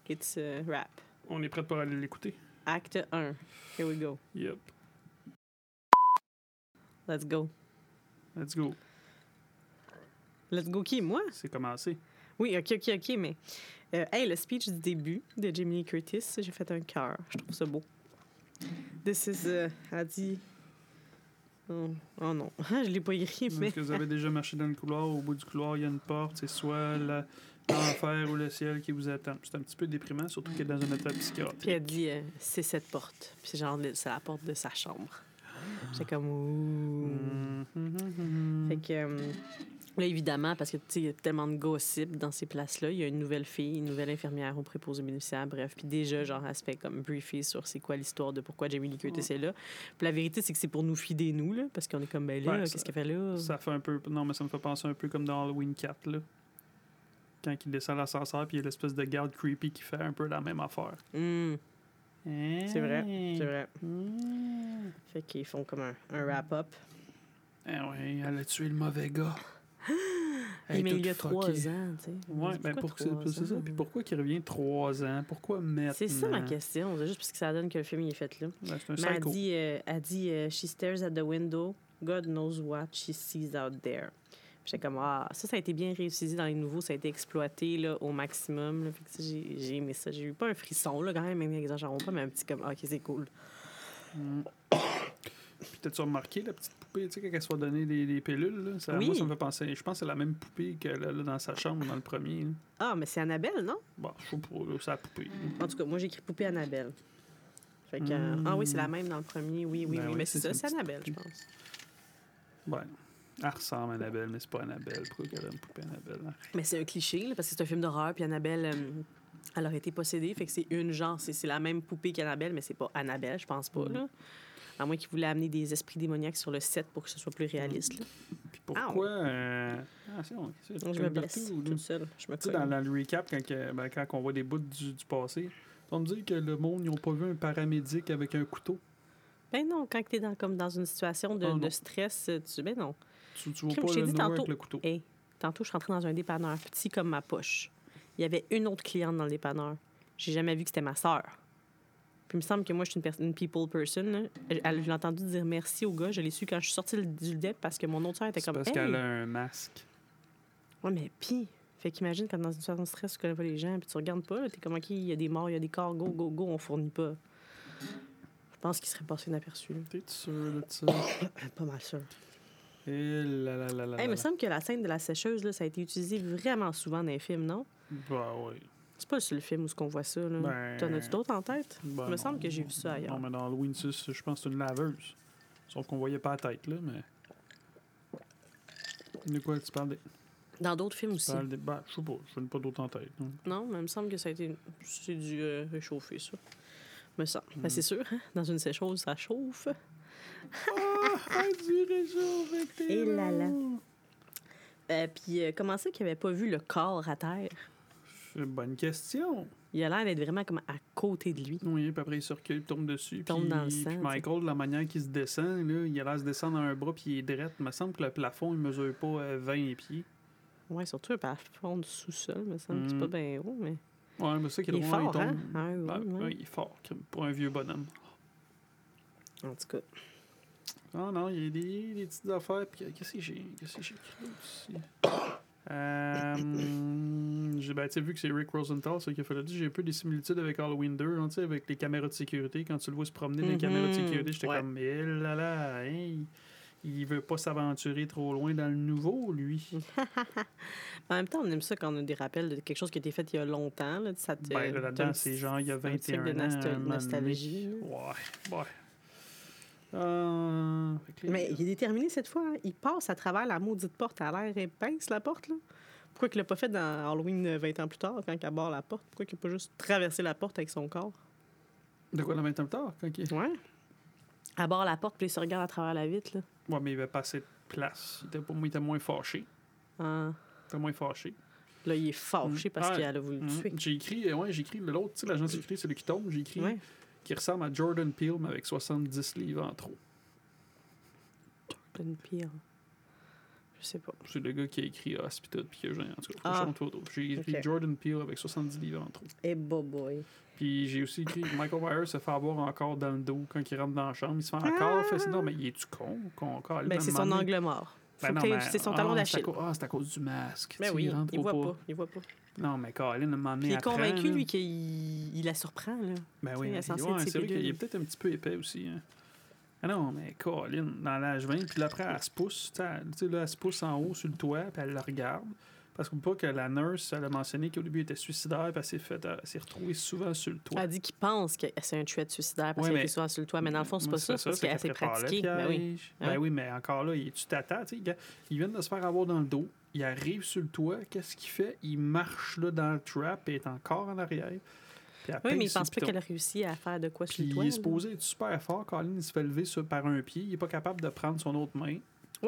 it's a rap. On est prêt pour aller l'écouter? Acte 1. Here we go. Yep. Let's go. Let's go. Let's go qui? Moi? C'est commencé. Oui, ok, ok, ok, mais. euh, hey, le speech du début de Jamie Lee Curtis, j'ai fait un cœur. Je trouve ça beau. This is. Uh, a dit. Oh, oh non, je l'ai pas écrit, mais. Est-ce que vous avez déjà marché dans le couloir? Au bout du couloir, il y a une porte. C'est soit la- l'enfer ou le ciel qui vous attend. C'est un petit peu déprimant, surtout qu'il est dans un état psychiatrique. Puis elle dit, euh, c'est cette porte. Puis c'est genre, c'est la porte de sa chambre. J'étais comme, ouh. Mhm, mhm, Fait que, euh, là, évidemment, parce que, tu sais, il y a tellement de gossip dans ces places-là. Il y a une nouvelle fille, une nouvelle infirmière au préposé bénéficiaire, bref. Puis déjà, genre, elle se fait comme briefer sur c'est quoi l'histoire de pourquoi Jamie Lee Curtis est là. Puis la vérité, c'est que c'est pour nous fider, nous, là, parce qu'on est comme, ben là, Ouais, qu'est-ce qu'elle fait là? Ça fait un peu. Non, mais ça me fait penser un peu comme dans Halloween 4, là. Quand il descend l'ascenseur, puis il y a l'espèce de garde creepy qui fait un peu la même affaire. Hum, c'est vrai, c'est vrai. Mm. Fait qu'ils font comme un, un wrap-up. Ah ouais, elle a tué le mauvais gars. Hey, mais il y a trois ans, tu sais. Ouais, ben Pourquoi pour c'est trois c'est ça. ans? Puis pourquoi qu'il revient trois ans? Pourquoi maintenant? C'est ça ma question. C'est juste parce que ça donne que le film il est fait là. Ben, c'est un Mais elle dit, euh, elle dit euh, She stares at the window. God knows what she sees out there. Puis J'étais comme, ah, ça, ça a été bien réussi dans les nouveaux. Ça a été exploité là, au maximum. là. Fait que ça, j'ai aimé ça. J'ai eu pas un frisson, là, quand même, même exagérons pas, mais un petit comme, ah, ok, c'est cool. Mm. Puis t'as-tu remarqué la petite poupée, tu sais, quand elle se fait donner les, les pilules, là? Ça, Oui. Moi, ça me fait penser. Je pense que c'est la même poupée qu'elle a là, dans sa chambre dans le premier. là. Ah, mais c'est Annabelle, non? Bon, je sais pas, là, c'est la poupée. En tout cas, moi, j'ai écrit poupée Annabelle. Fait que, euh, Mm. Ah oui, c'est la même dans le premier. Oui, oui, Ben oui. oui, Mais c'est c'est ça, une c'est petite Annabelle, je poupée. pense. Ouais. Elle ressemble à Annabelle, mais c'est pas Annabelle. Pourquoi qu'elle a une poupée Annabelle? hein? Mais c'est un cliché, là, parce que c'est un film d'horreur, puis Annabelle, euh, elle aurait été possédée, fait que c'est une genre, c'est c'est la même poupée qu'Annabelle, mais c'est pas Annabelle, je pense pas, Mhm. là. À moins qu'ils voulaient amener des esprits démoniaques sur le set pour que ce soit plus réaliste, là. Puis pourquoi. euh, Ah, c'est bon. c'est- Donc, je tu me blesse partout, toute seule. Je me Tu sais, dans, dans le recap, quand, que- ben, quand on voit des bouts du, du passé, on me dit que le monde, ils n'ont pas vu un paramédic avec un couteau. Ben non, quand t'es dans, comme dans une situation de, Ah, de stress, tu... Ben non. Tu, tu vois pas le dit tantôt. avec le couteau. Hey, tantôt, je suis rentrée dans un dépanneur petit comme ma poche. Il y avait une autre cliente dans le dépanneur. J'ai jamais vu que c'était ma sœur. Puis il me semble que moi, je suis une, people person. là. Elle- elle- Je l'ai entendu dire merci au gars. Je l'ai su quand je suis sortie du DEP parce que mon autre sœur était comme parce hey! qu'elle a un masque. Ouais, mais pis. Fait qu'imagine quand dans une situation de stress, tu connais pas les gens, puis tu regardes pas, t'es comme, OK, il y a des morts, il y a des corps, go, go, go, on fournit pas. Je pense qu'il serait passé inaperçu. T'es sûr de ça? Pas mal sûr. Et là là là là. Hey, il me là. semble que la scène de la sécheuse, là, ça a été utilisé vraiment souvent dans les films, non? Bah oui. C'est pas le film où ce qu'on voit ça, là. Ben, T'en as-tu d'autres en tête? ben il me non. semble que j'ai vu ça ailleurs. Non, mais dans Halloween 6, je pense que c'est une laveuse. Sauf qu'on voyait pas la tête, là, mais. De quoi tu parles? Dans d'autres films aussi. Le débat, je sais pas, je n'ai pas d'autres en tête. non. Non, mais il me semble que ça a été. C'est dû euh, réchauffer, ça. Me semble. Mm. Ben, c'est sûr, hein? Dans une sécheuse, ça chauffe. Ah, du Et là là. Euh, puis, euh, comment ça qu'il avait pas vu le corps à terre? Bonne question. Il a l'air d'être vraiment comme à côté de lui. Oui, puis après, il se recule, il tombe dessus. tombe puis, dans le sang. Michael, de la manière qu'il se descend, là, il a l'air de se descendre dans un bras, puis il est drette. Il me semble que le plafond, il mesure pas euh, 20 pieds. Ouais, surtout un plafond du sous-sol, me semble. que C'est Mm. pas bien haut, mais. Ouais, mais ça qui est Il est drôle, fort, hein? tombe. Ah, oui, ouais, il est fort, pour un vieux bonhomme. En tout cas. Ah non, il y a des, des petites affaires. Puis qu'est-ce que j'ai qu'est-ce que j'ai écrit aussi? Euh, ben, vu que c'est Rick Rosenthal, ce qu'il a fait là j'ai un peu des similitudes avec Halloween 2, hein, avec les caméras de sécurité. Quand tu le vois se promener dans les Mhm. caméras de sécurité, j'étais Ouais. comme, eh là là, hein, il, veut pas s'aventurer trop loin dans le nouveau, lui. En même temps, on aime ça quand on a des rappels de quelque chose qui a été fait il y a longtemps. Là, ça te, Ben, là-dedans, c'est genre, il y a un petit 21 truc de ans. donné. nostalgie. Ouais, ouais. Euh, Mais il est déterminé cette fois. hein. Il passe à travers la maudite porte. À l'air épaisse, la porte. Là. Pourquoi il l'a pas fait dans Halloween euh, 20 ans plus tard, quand il barre la porte? Pourquoi il n'a pas juste traversé la porte avec son corps? De quoi, dans 20 ans plus tard? Quand il... Ouais. Barre la porte, puis il se regarde à travers la vitre. Là. Ouais, mais il avait pas assez de place. Il était, pas, il était moins fâché. Ah. Il était moins fâché. Là, il est fâché Mm. parce Ouais. qu'elle a voulu le Mhm. tuer. J'ai écrit, euh, ouais, j'ai écrit l'autre, tu sais, l'agent secret, c'est lui qui tombe. J'ai écrit Ouais. Qui ressemble à Jordan Peele, mais avec 70 livres en trop. Une pire. Je sais pas. C'est le gars qui a écrit Hospital, puis qui a, en tout cas, Ah. J'ai écrit. Jordan Peele avec 70 livres en trop. Eh, boy, boy. Puis j'ai aussi écrit Michael Myers se fait avoir encore dans le dos quand il rentre dans la chambre. Il se fait Ah! encore fait Non, mais il est-tu con? con encore, Ben, c'est son angle mort. Ben c'est son ah, talon c'est à d'Achille. cause- Ah, c'est à cause du masque. Mais tu sais, oui, il voit pas. Il voit pas. Non, mais Colin, à un moment donné, Puis il est apprend, convaincu, là. lui, qu'il il la surprend. Là. Ben oui, c'est vrai qu'il est peut-être un petit peu épais aussi. Hein. Ah non, mais Colin, dans l'âge 20, puis là, après, elle se pousse, tu sais, elle- tu sais, là, elle se pousse en haut sur le toit, puis elle le regarde. Parce qu'on pas que la nurse, elle a mentionné qu'au début, elle était suicidaire, elle s'est, retrouvée souvent sur le toit. Elle dit qu'il pense que c'est un tueur suicidaire parce Ouais, qu'elle était souvent sur le toit, mais dans le fond, c'est pas ça, c'est parce qu'elle s'est pratiquée. Ben oui. Ben Hein? oui, mais encore là, il- tu t'attends, ils viennent de se faire avoir dans le dos, il arrive sur le toit, qu'est-ce qu'il fait? Il marche là dans le trap et est encore en arrière. Puis Oui, mais il pense pas qu'elle a réussi à faire de quoi sur le toit. il est supposé être super fort. Colin, il se fait lever sur- par un pied. Il est pas capable de prendre son autre main.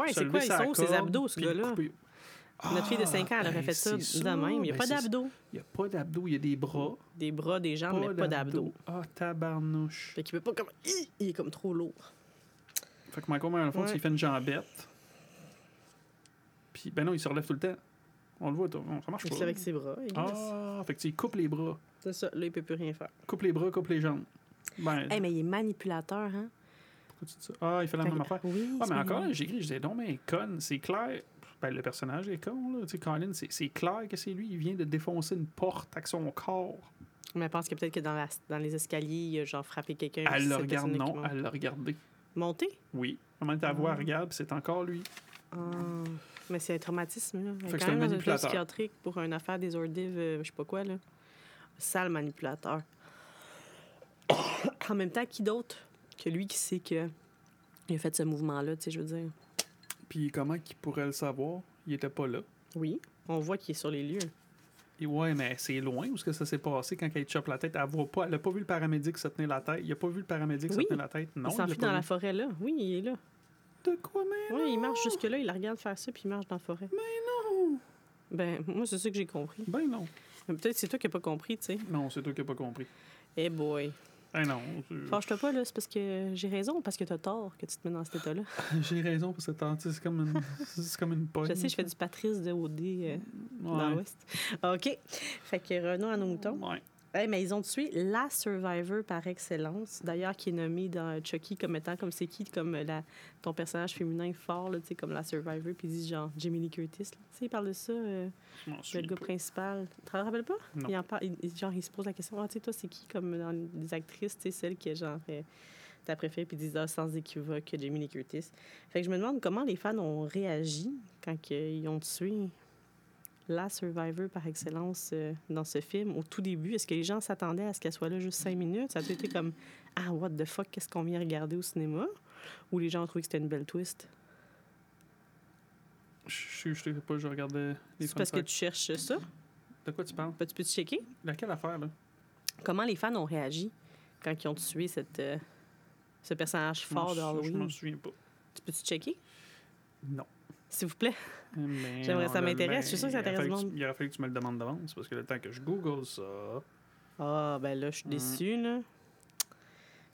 Se c'est quoi? Ils sont ses abdos, ce gars-là? Notre fille de Ah, 5 ans, elle aurait ben, fait ça c'est de même. Il n'y a Ben, pas c'est- d'abdos. Il n'y a pas d'abdos. Il y a des bras. Des bras, des jambes, mais pas d'abdos. Ah, tabarnouche. Fait qu'il peut pas comme. Il est comme trop lourd. Fait que Michael, dans le fond, Ouais. il fait une jambette. Puis, ben non, il se relève tout le temps. On le voit, ça marche Il pas. fait avec ses bras. Ah, fait que il coupe les bras. C'est ça. Là, il peut plus rien faire. Coupe les bras, coupe les jambes. Ben, Hey, mais il est manipulateur, hein? pourquoi tu dis ça? Ah, il fait la même affaire. Oui. Ah, mais c'est encore, j'ai écrit, je disais, non, mais con, c'est clair. Ben, le personnage est con, là. Colin, c'est clair que c'est lui. Il vient de défoncer une porte avec son corps. Mais je pense que peut-être que dans, la- dans les escaliers, il a genre frappé quelqu'un. Elle le regarde, non, elle l'a regardé. Monté? Oui. Comment ta voix Ah. regarde, c'est encore lui. Ah. Mais c'est un traumatisme, là. Fait quand même un psychiatrique pour une affaire des ordives, euh, je sais pas quoi, là. Sale manipulateur. en même temps, qui d'autre que lui qui sait que il a fait ce mouvement-là, tu sais, je veux dire? Puis comment qu'il pourrait le savoir? Il était pas là. Oui. On voit qu'il est sur les lieux. Et ouais, mais c'est loin où est-ce que ça s'est passé quand elle chope la tête. Elle voit pas. Elle a pas vu le paramédic se tenir la tête. Il a pas vu le paramédic Oui. se tenir la tête. Non, il s'enfuit dans la forêt, là. Oui, il est là. De quoi, mais Oui, il marche jusque-là, il la regarde faire ça, puis il marche dans la forêt. non! Ben, moi, c'est ça que j'ai compris. Ben non. Mais peut-être que c'est toi qui n'as pas compris, tu sais. Non, c'est toi qui n'as pas compris. Eh boy. Ben non. c'est- Fâche-toi pas, là, c'est parce que j'ai raison ou parce que t'as tort que tu te mets dans cet état-là? J'ai raison parce que sais, c'est comme une, c'est comme une pogne. Je sais, je fais du Patrice de OD euh, dans l'Ouest. OK. Fait que revenons à nos moutons. Ouais. Hey, mais ils ont tué la Survivor par excellence. D'ailleurs, qui est nommée dans Chucky comme étant comme c'est qui, comme la, ton personnage féminin fort, là, comme la Survivor. Puis ils disent genre Jamie Lee Curtis. là. Tu sais, il parle de ça, euh, le gars pas. principal. Tu te rappelles pas? Non. Il, en parle, il- genre, il se pose la question Ah, tu sais, toi, c'est qui comme dans les actrices, tu sais, celle qui est genre. euh, ta préférée, puis ils disent ah, sans équivoque Jamie Lee Curtis. Fait que je me demande comment les fans ont réagi quand ils ont tué la Survivor par excellence euh, dans ce film au tout début. Est-ce que les gens s'attendaient à ce qu'elle soit là juste cinq minutes? Ça a été comme Ah, what the fuck, qu'est-ce qu'on vient regarder au cinéma? Ou les gens ont trouvé que c'était une belle twist? Je je sais pas, je regardais les C'est parce que tu cherches ça? De quoi tu parles? Ben, Tu peux-tu checker? Laquelle affaire, là? Comment les fans ont réagi quand ils ont tué cette, euh, ce personnage fort de Je Je Halloween? m'en souviens pas. Tu peux-tu checker? Non. S'il vous plaît. J'aimerais- ça m'intéresse, ben, je suis sûre que ça intéresse le monde. Il aurait fallu que tu me le demandes d'avance, parce que le temps que je google ça... Ah, ben là, je suis Mm. déçue, là.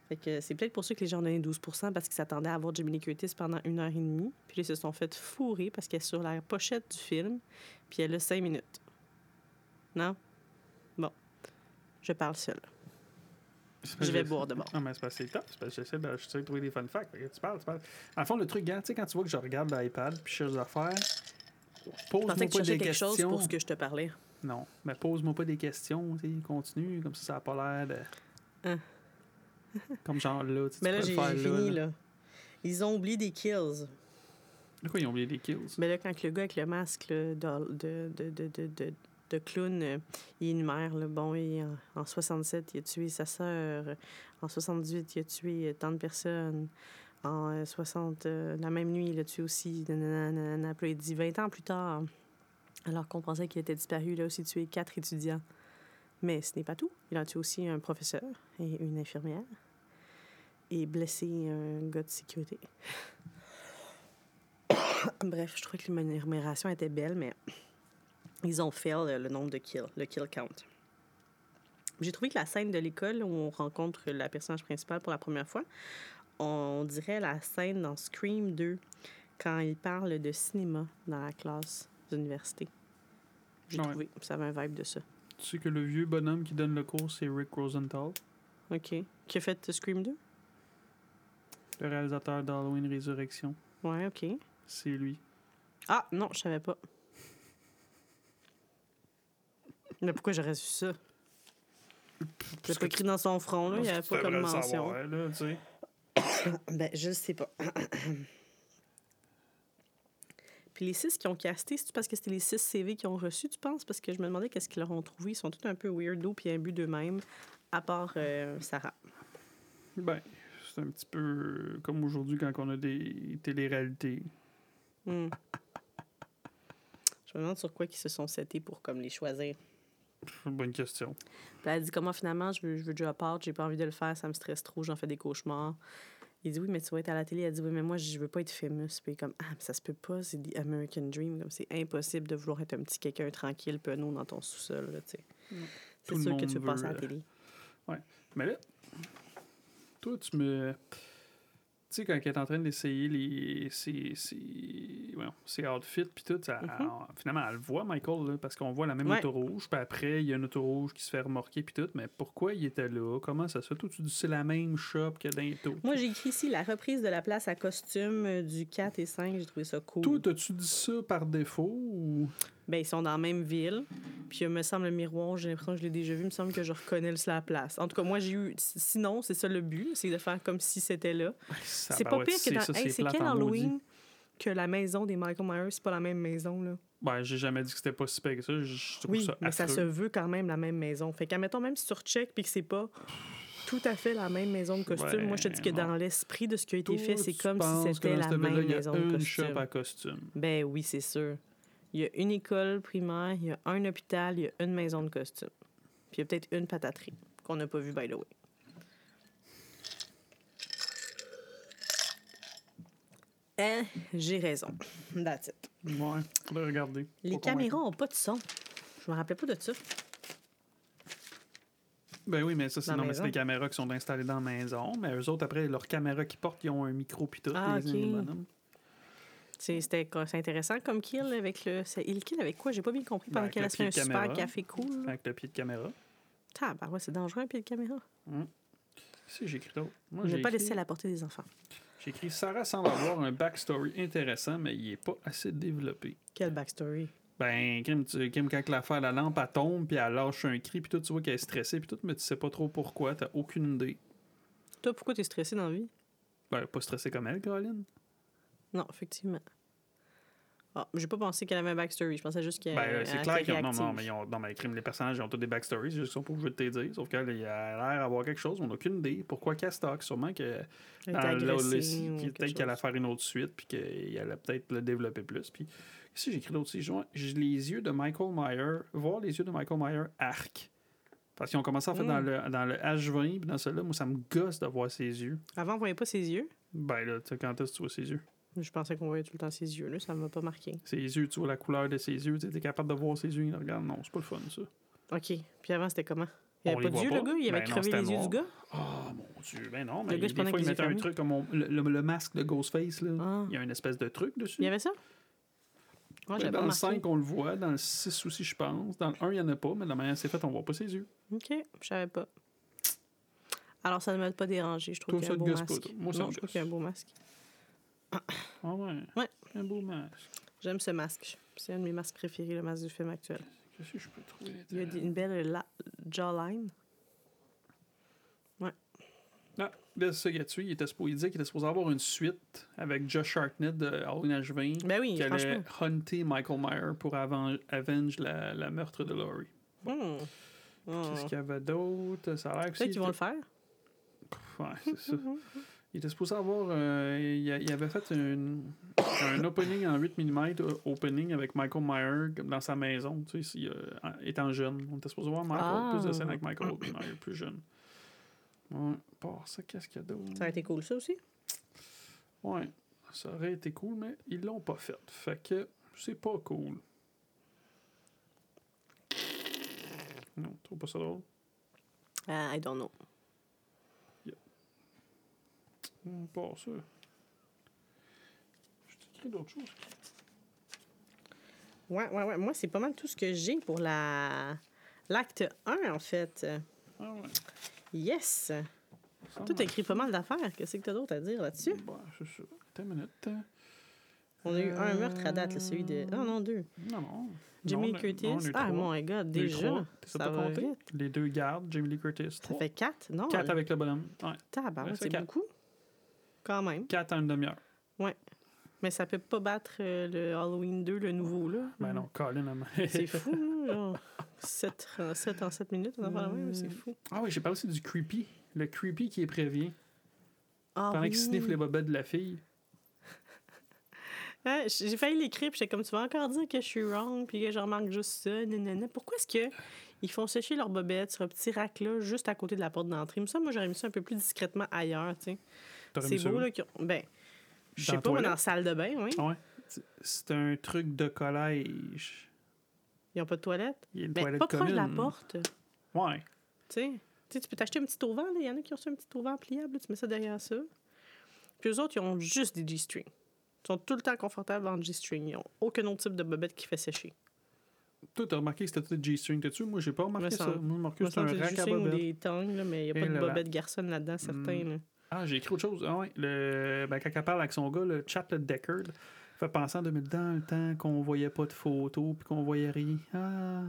Fait que c'est peut-être pour ça que les gens ont donné 12 parce qu'ils s'attendaient à voir Jamie Lee Curtis pendant une heure et demie. Puis ils se sont fait fourrer parce qu'elle est sur la pochette du film, puis elle a 5 minutes. Non? Bon. Je parle seule. Je vais boire d'abord. Non, mais c'est parce que c'est top. C'est parce que j'essaie de, j'essaie de trouver des fun facts. Que Tu parles, tu parles. En fond, le truc, tu sais, quand tu vois que je regarde l'iPad puis je cherche des affaires, pose-moi que tu pas cherchais des quelque chose questions. pour ce que je te parlais. Non, mais pose-moi pas des questions, tu sais, continue, comme ça, ça n'a pas l'air de... Hein. Comme genre là, tu sais, Mais là, j'ai fini, là. Ils ont oublié des kills. De quoi ils ont oublié des kills? Mais là, quand le gars avec le masque là, de, de, de, de, de, de, de clown, euh, il énumère, là, bon, il, en, en 67, il a tué sa sœur. En 78, il a tué euh, tant de personnes. En euh, 60, euh, la même nuit, il a tué aussi. nanana, il dit 20 ans plus tard, alors qu'on pensait qu'il était disparu, il a aussi tué quatre étudiants. Mais ce n'est pas tout. Il a tué aussi un professeur et une infirmière. Et blessé un gars de sécurité. Bref, je trouvais que l'énumération était belle, mais ils ont fait le, le nombre de kills, le kill count. J'ai trouvé que la scène de l'école où on rencontre la personnage principale pour la première fois, on dirait la scène dans Scream 2 quand il parle de cinéma dans la classe d'université. J'ai Ouais. trouvé, ça avait un vibe de ça. Tu sais que le vieux bonhomme qui donne le cours, c'est Rick Rosenthal, OK. Qui a fait Scream 2? le réalisateur d'Halloween Résurrection. Ouais, OK. C'est lui. Ah, non, je savais pas. Mais pourquoi j'aurais su ça? C'est pas écrit dans son front, là. Il n'y avait pas comme mention. savoir, là, tu sais. Ben, je sais pas. Puis les six qui ont casté, c'est parce que c'était les six CV qu'ils ont reçus, tu penses? Parce que je me demandais qu'est-ce qu'ils leur ont trouvé. Ils sont tous un peu weirdo puis imbus d'eux-mêmes, à part euh, Sarah. Ben, c'est un petit peu comme aujourd'hui quand on a des téléréalités. Hmm. Je me demande sur quoi ils se sont setés pour comme les choisir. Bonne question. Puis elle dit comment finalement je veux, je veux drop out, j'ai pas envie de le faire, ça me stresse trop, j'en fais des cauchemars. Il dit oui, mais tu vas être à la télé. Elle dit oui, mais moi je veux pas être famous. Puis comme ah, mais ça se peut pas, c'est the American Dream. Comme c'est impossible de vouloir être un petit quelqu'un tranquille, penaud dans ton sous-sol. là, tu sais. Tout C'est sûr que tu veux passer à la veut, télé. Mais là, toi, tu me. Tu sais, quand elle est en train d'essayer les, ses, ses, voyons, ses outfits, puis tout, ça- Mhm. finalement, elle le voit, Michael, là, parce qu'on voit la même Ouais. auto rouge, puis après, il y a une auto rouge qui se fait remorquer, puis tout. Mais pourquoi il était là? Comment ça se fait? Dis c'est la même shop que taux. Moi, j'ai écrit ici la reprise de la place à costume euh, du 4 et 5. J'ai trouvé ça cool. Toi, t'as-tu dit ça par défaut ou? Ben, ils sont dans la même ville. Puis, il me semble, le miroir, j'ai l'impression que je l'ai déjà vu. Il me semble que je reconnais la place. En tout cas, moi, j'ai eu. Sinon, c'est ça le but, c'est de faire comme si c'était là. C'est pas pire que dans. Hey, c'est quel maudit. Halloween que la maison des Michael Myers, c'est pas la même maison, là? Ben, j'ai jamais dit que c'était pas si pire que ça. Je je trouve Oui, ça mais ça se veut quand même la même maison. Fait qu'admettons, même si tu recheckes puis que c'est pas tout à fait la même maison de costume, Ouais, moi, je te dis que dans l'esprit de ce qui a été Toi, fait, c'est comme si c'était la même maison de une costume. shop à costume? Ben oui, c'est sûr. Il y a une école primaire, il y a un hôpital, il y a une maison de costume. Puis il y a peut-être une pataterie qu'on n'a pas vue, by the way. Eh, j'ai raison. That's it. Ouais, faudrait regarder. Les caméras convaincant. ont pas de son. Je me rappelais pas de ça. Ben oui, mais ça, c'est non, mais les caméras qui sont installées dans la maison. Mais eux autres, après, leurs caméras qu'ils portent, ils ont un micro pis tout. Ah, les. C'était intéressant comme kill avec le. Il kill avec quoi? J'ai pas bien compris. Ben, Pendant qu'elle le a fait un de super caméra. café cool. Avec le pied de caméra. Tabarouette, c'est dangereux un pied de caméra. Si, j'ai écrit d'autres. Moi, j'ai pas écrit, laisser à la portée des enfants. j'ai écrit Sarah semble avoir un backstory intéressant, mais il est pas assez développé. Quelle backstory? Ben, Kim, tu, Kim, quand l'affaire, la lampe, elle tombe, puis elle lâche un cri, puis tout, tu vois qu'elle est stressée, puis tout, mais tu sais pas trop pourquoi, t'as aucune idée. Toi, pourquoi t'es stressé dans la vie? Ben, pas stressée comme elle, Caroline. Non, effectivement. Ah, j'ai pas pensé qu'elle avait un backstory. Je pensais juste qu'elle Ben, c'est clair qu'ils ont. Non, non, mais ils ont. Non, mais crime, les personnages, ils ont tous des backstories, c'est juste sont pas obligés de te dire. Sauf qu'elle, a l'air d'avoir quelque chose, on n'a aucune idée. Pourquoi qu'elle stocke? Sûrement que. Elle était dans agressée l'autre, ou qui- quelque Peut-être qu'elle allait faire une autre suite, puis qu'elle allait peut-être le développer plus. Puis Qu'est-ce que j'ai écrit d'autre? J'ai les yeux de Michael Myers. Voir les yeux de Michael Myers arc. Parce qu'ils ont commencé à faire Mm. dans, le, dans le H20, puis dans celui-là, moi, ça me gosse de voir ses yeux. Avant, on voyait pas ses yeux? Ben là, tu sais, quand est-ce que tu vois ses yeux? Je pensais qu'on voyait tout le temps ses yeux, là. Ça m'a pas marqué. Ses yeux, tu vois la couleur de ses yeux, tu es capable de voir ses yeux, il regarde. Non, c'est pas le fun, ça. OK. Puis avant, c'était comment? Il y On avait pas de yeux, le gars? Il avait Ben non, crevé c'était les yeux du gars? Oh mon dieu, ben non, Le mais gars, il- se des fois, il mettait un truc comme on- le, le- le masque de Ghostface, là. Ah. Il y a une espèce de truc dessus. Il y avait ça? Moi, Ben, j'avais dans le remarqué. 5, on le voit. Dans le 6 aussi, je pense. Dans le 1, il n'y en a pas, mais de la manière c'est fait, on voit pas ses yeux. OK, je savais pas. Alors, ça ne m'a pas dérangé. Je trouve qu'il y a un beau masque. Moi, ça non, je trouve qu'il y a un beau masque. Ah ouais? Ouais. Un beau masque. J'aime ce masque. C'est un de mes masques préférés, le masque du film actuel. Qu'est-ce que je peux trouver? Il y a une belle la- jawline. Ah, là, c'est dessus. Il, était supposé, disait qu'il était supposé avoir une suite avec Josh Hartnett de Halloween H20 Ben oui, qui allait hunter Michael Myers pour aven- avenge la, la meurtre de Laurie. Hmm. Qu'est-ce Hmm. qu'il y avait d'autre? Ça a l'air que Peut-être qu'ils vont le faire. Ouais, c'est ça. Il était supposé avoir. euh, il, avait fait une- un opening en 8 mm, opening avec Michael Myers dans sa maison, tu sais, euh, étant jeune. On était supposé voir Michael, Ah. plus de scènes avec Michael Myers plus jeune. Ouais, par ça, qu'est-ce qu'il y a d'autre? Ça aurait été cool, ça aussi. Ouais, ça aurait été cool, mais ils l'ont pas fait. Fait que c'est pas cool. Non, tu trouves pas ça drôle? Ah, I don't know. Hmm, Pas ça. Je t'écris d'autres choses. Ouais, ouais, ouais. Moi, c'est pas mal tout ce que j'ai pour la l'acte 1, en fait. Ah ouais. Yes! ça Tout marche. écrit pas mal d'affaires. Qu'est-ce que t'as d'autre à dire là-dessus? Bah, c'est ça. Attends une minute. On a eu un Euh, meurtre à date, là, celui de... Non, non, deux. Non, non. Jimmy Non, Curtis. non, ah, mon God, déjà. T'as Ça pas va vite. Les deux gardes, Jamie Lee Curtis. Ça Trois. fait quatre? Non? Quatre avec le bonhomme. Ouais. Ouais, c'est beaucoup. Quand même. Quatre en une demi-heure. Mais ça peut pas battre euh, le Halloween 2, le nouveau, là. Ben non, Colin. C'est fou, là. Genre, 7, en 7 en 7 minutes, on en parle même, c'est fou. Ah oui, j'ai parlé aussi du creepy. Le creepy qui est prévient. Ah, Pendant oui. qu'il sniffe les bobettes de la fille. Hein, J'ai failli l'écrire, puis j'étais comme, tu vas encore dire que je suis wrong, puis que je remarque juste ça, nanana. Pourquoi est-ce que ils font sécher leurs bobettes sur un petit rack là, juste à côté de la porte d'entrée? Mais ça, moi, j'aurais mis ça un peu plus discrètement ailleurs, tu sais. C'est beau, là. Ben, je sais pas, toilette? dans la salle de bain, oui. Ouais. C'est- un truc de collège. Ils ont pas de toilette? Il y a une Ben, toilette pas proche de la porte. Ouais. Tu sais, tu peux t'acheter un petit auvent, là. Il y en a qui ont ça, un petit auvent pliable, là, tu mets ça derrière ça. Puis eux autres, ils ont juste des G-strings. Ils sont tout le temps confortables en G-string. Ils ont aucun autre type de bobette qui fait sécher. Toi, t'as remarqué que c'était tout G-string dessus? Moi, j'ai pas remarqué ça. Moi, j'ai remarqué que c'était un rack à des tongs, là, mais il n'y a Et pas de là là. bobette garçonne là-dedans, certains. Mm. Ah, j'ai écrit autre chose. Ah ouais, le... ben, quand elle parle avec son gars, le chat le Deckard, fait penser en 2000 dans le temps qu'on voyait pas de photos puis qu'on voyait rien. Ah,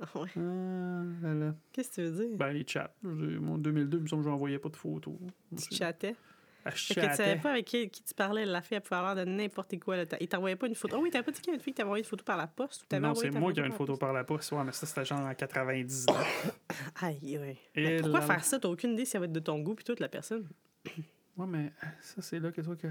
Ah ouais. ah, là, là. Qu'est-ce que tu veux dire? Ben, les chats. Mon 2002, il me semble que j'en voyais pas de photos. tu chattais? Fait que tu savais pas avec qui, qui tu parlais. La fille, elle pouvait avoir de n'importe quoi. Là. T'as- Il t'envoyait pas une photo. Ah oui, t'avais pas dit qu'il y avait une fille qui t'avait envoyé une photo par la poste? Ou Non, c'est moi qui avais une photo la par la poste. Ouais, mais ça, c'était genre en 99. poste? Aïe, oui. Mais pourquoi là- faire ça? T'as aucune idée si ça va être de ton goût puis toute la personne. Ouais, mais ça, c'est là que toi que.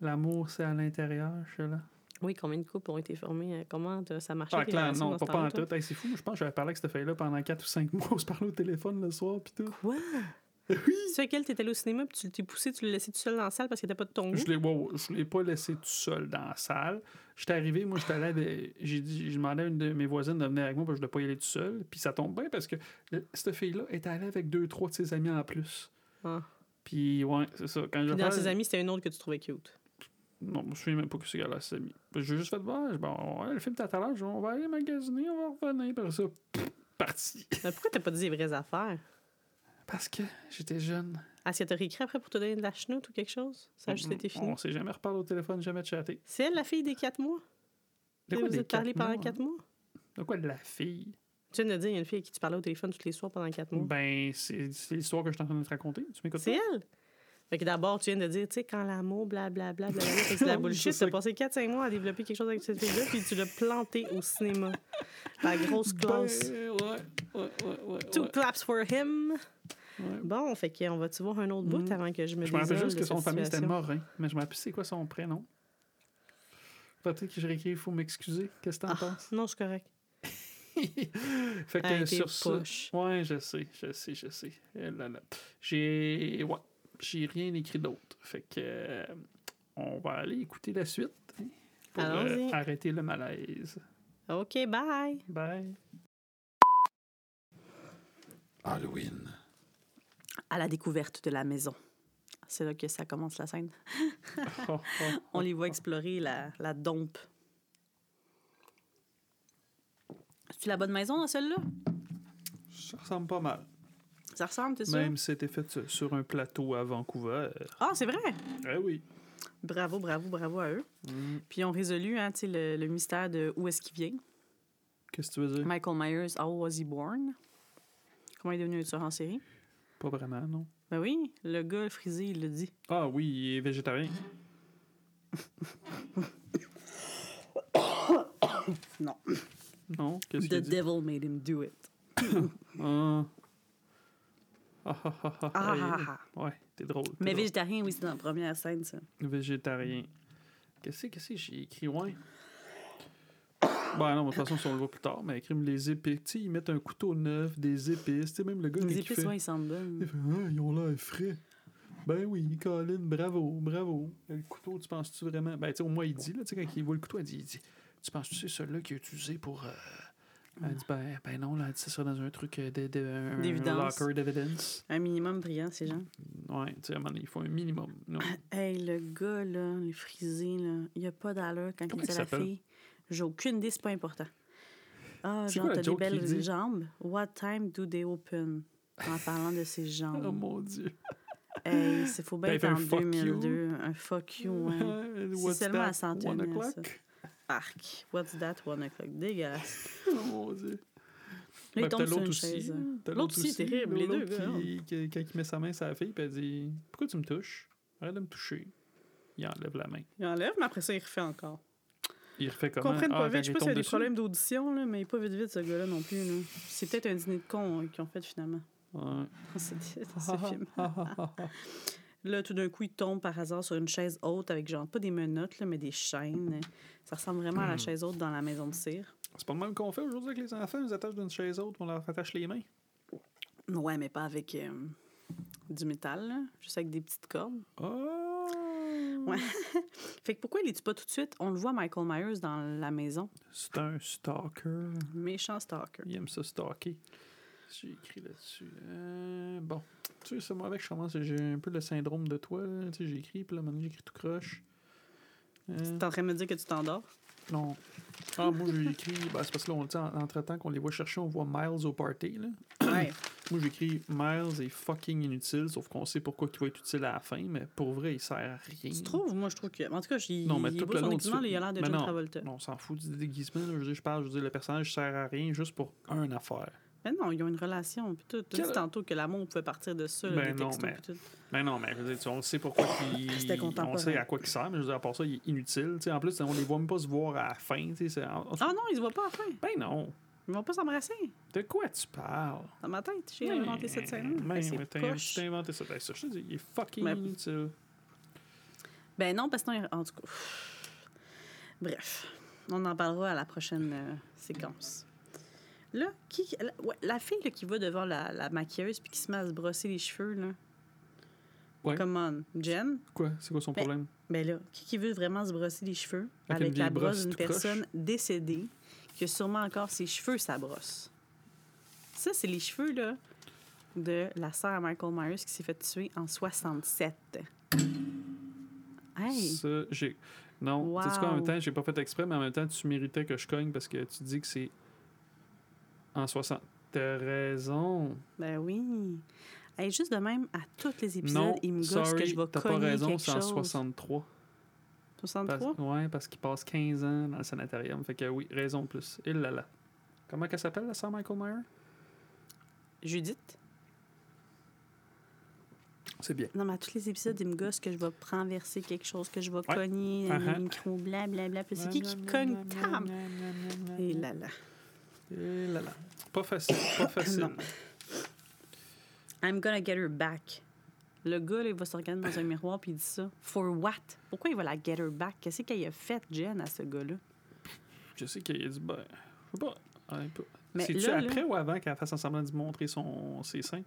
L'amour, c'est à l'intérieur, je suis là. Oui, combien de couples ont été formés? euh, Comment t'as- ça marchait? Ah, clair, non, pas, pas en tout. Hey, c'est fou, je pense que j'avais parlé avec cette fille-là pendant 4 ou 5 mois. On se parlait au téléphone le soir, puis tout. Quoi? Oui! C'est lequel t'es allé au cinéma puis tu t'es poussé, tu l'as laissé tout seul dans la salle parce qu'il était pas de ton goût? Je l'ai wow, je l'ai pas laissé tout seul dans la salle. J'étais arrivé, moi, j'étais allé J'ai dit, j'ai demandé à une de mes voisines de venir avec moi parce que je ne voulais pas y aller tout seul. Puis ça tombe bien parce que cette fille-là était allée avec deux, trois de ses amis en plus. Ah. Puis, ouais, c'est ça. Quand je dans parle- ses amis, c'était une autre que tu trouvais cute. Non, je me souviens même pas que c'est a ses amis. J'ai juste fait. Bon, ouais, le film t'as tout à l'heure. je On va aller magasiner, on va revenir. Puis ça, pff, parti. Mais pourquoi t'as pas dit les vraies affaires? Parce que j'étais jeune. Est-ce qu'elle t'a réécrit après pour te donner de la chenoute ou quelque chose? Ça a juste été fini. On s'est jamais reparlé au téléphone, jamais chatté. C'est elle, la fille des quatre mois? De quoi vous des êtes parlé pendant mois? quatre mois? De quoi de la fille? Tu viens de dire, il y a une fille qui tu parlais au téléphone tous les soirs pendant quatre mois. Ben, c'est l'histoire que je suis en train de te raconter. Tu m'écoutes C'est elle! Fait que d'abord, tu viens de dire, tu sais, quand l'amour, blablabla, fait que c'est de la bullshit. ça. T'as passé 4-5 mois à développer quelque chose avec cette fille-là, puis tu l'as planté au cinéma. La grosse classe. Ben, ouais, ouais, ouais, ouais. Two claps for him. ouais. Bon, fait qu'on va-tu voir un autre bout Mhm. avant que je me Je me rappelle juste que son famille c'était? Morin, mais je me rappelle c'est quoi son prénom. Peut-être que je réécris, il faut m'excuser. Qu'est-ce que t'en Ah, penses? non, c'est correct. fait que sur ça. poche. Ouais, je sais, je sais, je sais. J'ai. Ouais, j'ai rien écrit d'autre. Fait que. euh, on va aller écouter la suite hein, pour euh, arrêter le malaise. OK, bye. Bye. Halloween. À la découverte de la maison. C'est là que ça commence la scène. On les voit explorer la, la dompe. C'est la bonne maison dans celle-là? Ça ressemble pas mal. Ça ressemble, t'es sûr? Même si c'était fait sur- un plateau à Vancouver. Ah, c'est vrai! Eh oui. Bravo, bravo, bravo à eux. Mm. Puis ils ont résolu hein, le, le mystère de où est-ce qu'il vient. Qu'est-ce que tu veux dire? Michael Myers, how was he born? Comment il est devenu un tueur en série? Pas vraiment, non. Ben oui, le gars frisé, il l'a dit. Ah oui, il est végétarien. Non. Non, qu'est-ce The qu'il dit? devil made him do it. Ah. Ah, ah, ah, ah, Ah, ah, ah. Ouais, t'es drôle. t'es Mais drôle. végétarien, oui, c'est dans la première scène, ça. Végétarien. Qu'est-ce que qu'est-ce que j'ai écrit, ouais? Ben non, de toute façon, si on le voit plus tard, mais écrit les épices. Tu sais, ils mettent un couteau neuf, des épices. Tu sais, même le gars Les il épices, fait, ouais, ils sentent il bonnes. fait ah, ils ont l'air frais. Ben oui, Colin, bravo, bravo. Le couteau, tu penses-tu vraiment? Ben, tu sais, au moins, il dit, là, tu sais, quand il voit le couteau, il dit, il dit Tu penses-tu c'est celui-là qui est utilisé pour. euh, Elle dit, ben, ben non, là, elle dit, ça sera dans un truc euh, de, de, un D'évidence. locker d'evidence. Un minimum brillant, ces gens. Ouais, tu sais, il faut un minimum. Non. Hey, le gars, là, le frisé, là, il a pas d'allure quand Comment il dit à la fille. J'ai aucune idée, c'est pas important. Ah, C'est genre, t'as des belles jambes. What time do they open? En parlant de ses Oh jambes. mon dieu. hey, c'est faut bien Ben, il être en fuck you. 2002. Un fuck you, ouais. What's seulement that? à s'en Arc. What's that, one o'clock? Dégueulasse. Oh mon dieu. Là, il Ben, tombe t'as sur l'autre une aussi. chaise. hein. T'as L'autre aussi, terrible, les deux hein. qui- qui- Quand il met sa main sur la fille, puis elle dit Pourquoi tu me touches? Arrête de me toucher. Il enlève la main. Il enlève, mais après ça, il refait encore. Il refait Ils comment? Comprennent Ah, pas quand vite. Je sais il pas s'il y tombe a des dessus? problèmes d'audition, là, mais il est pas vite vite, ce gars-là, non plus. C'est peut-être un dîner de cons euh, qu'ils ont fait, finalement. Ouais. dans ce, dans ce film. Là, tout d'un coup, il tombe par hasard sur une chaise haute avec, genre, pas des menottes, là, mais des chaînes. Ça ressemble vraiment Hmm. à la chaise haute dans la maison de cire. C'est pas le même qu'on fait aujourd'hui avec les enfants. Ils attachent d'une chaise haute, on leur attache les mains. Ouais, mais pas avec euh, du métal, là, juste avec des petites cordes. Oh Ouais. Fait que pourquoi il est pas tout de suite? On le voit, Michael Myers, dans la maison. C'est un stalker. Méchant stalker. Il aime ça stalker. J'ai écrit là-dessus. Euh, bon. Tu sais, c'est moi avec, je commence. J'ai un peu le syndrome de toi. là. Tu sais, j'ai écrit, puis là, maintenant, j'ai écrit tout croche. Euh, T'es en train de me dire que tu t'endors? non. Ah, moi, j'ai écrit. Ben, c'est parce que là, on le dit en- entre-temps qu'on les voit chercher, on voit Miles au party. Là. Ouais. Moi, j'ai écrit Miles est fucking inutile, sauf qu'on sait pourquoi il va être utile à la fin, mais pour vrai, il sert à rien. Tu trouves? Moi, je trouve que. En tout cas, il, Non, mais il tout le long, déguisement, tu- là, il a l'air de John non. Travolta. On s'en fout du déguisement. là. Je dire, je parle, je dire, le personnage sert à rien juste pour un affaire. Mais non, ils ont une relation. Puis tout. Tu Quelle- dis tantôt que l'amour pouvait partir de ça, Ben les non, textos, mais- puis tout. Ben non, mais je veux dire, on sait pourquoi il. C'était On sait à quoi il sert, mais je veux dire, à part ça, il est inutile. En plus, on les voit même pas se voir à la fin. c'est- Ah non, ils se voient pas à la fin. Ben non. Ils vont pas s'embrasser. De quoi tu parles? Dans ma tête, j'ai inventé cette scène. Ben, Ben, t'as inventé ça. Ben, ça, je te dis, il est fucking Mais- inutile. Ben non, parce que non, en tout cas. Bref, on en parlera à la prochaine euh, séquence. Là, qui, la, ouais, la fille là, qui va devant la, la maquilleuse puis qui se met à se brosser les cheveux, là. Ouais. Come on. Jen? Quoi? C'est quoi son Ben, problème? Ben là, qui, qui veut vraiment se brosser les cheveux Avec la brosse d'une croche. personne décédée qui a sûrement encore ses cheveux sa brosse? Ça, c'est les cheveux, là, de la sœur à Michael Myers qui s'est fait tuer en 67. Hey! Ça, j'ai. Non, tu sais quoi, en Wow. même temps, j'ai pas fait exprès, mais en même temps, tu méritais que je cogne parce que tu dis que c'est en 60. T'as raison. Ben oui. Hey, juste de même, à tous les épisodes, non, il me gosse sorry, que je vais t'as cogner pas raison, c'est en chose. 63. 63? Parce, ouais, parce qu'il passe 15 ans dans le sanatorium. Fait que oui, raison plus. Il là là. Comment qu'elle s'appelle, la sœur Michael Myers? Judith? C'est bien. Non, mais à tous les épisodes, il me gosse que je vais renverser quelque chose, que je vais Ouais. cogner Uh-huh. le micro, blablabla. Puis c'est qui qui cogne? Tam! Et là là. Et là là. Pas facile, pas facile. Non. I'm gonna get her back. Le gars, là, il va se regarder dans un miroir puis il dit ça. For what? Pourquoi il va la get her back? Qu'est-ce qu'elle a fait, Jen, à ce gars-là? Je sais qu'il a dit, ben, je sais pas. C'est-tu là, là- après ou avant qu'elle fasse en semblant de montrer son, ses seins?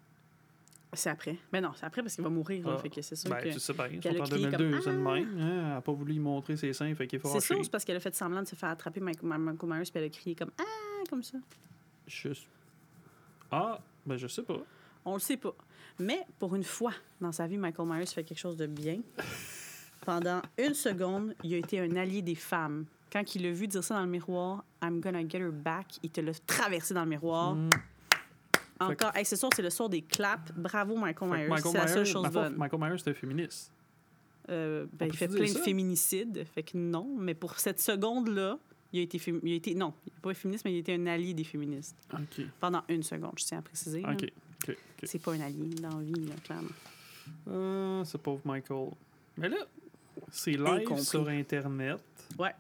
C'est après. Mais non, c'est après parce qu'il va mourir. là. Ah. fait que c'est sûr Ben, que... tu sais bien, ils qu'elle sont a en crié 2002, comme, de même. Hein? Elle n'a pas voulu y montrer ses seins, fait qu'il est C'est sûr, c'est parce qu'elle a fait semblant de se faire attraper Michael Myers puis elle a crié comme Ah, comme ça? Juste. Ah, ben je sais pas. On le sait pas. Mais pour une fois dans sa vie, Michael Myers fait quelque chose de bien. Pendant une seconde, il a été un allié des femmes. Quand il l'a vu dire ça dans le miroir, I'm gonna get her back, il te l'a traversé dans le miroir. Mm. Encore, hey, c'est sûr, c'est le soir des claps. Bravo, Michael que Myers. Michael C'est la seule Myers- chose bonne. Michael Myers, c'était féministe. Euh, ben, il fait plein de féminicides. Fait que non, mais pour cette seconde-là, il a été, il a été non, il n'est pas féministe, mais il a été un allié des féministes. Pendant une seconde, je tiens à préciser. OK. OK. OK. C'est pas un allié dans la vie, là, clairement. Ah, ce pauvre Michael. Mais là, c'est live Incompris. sur Internet. Ouais.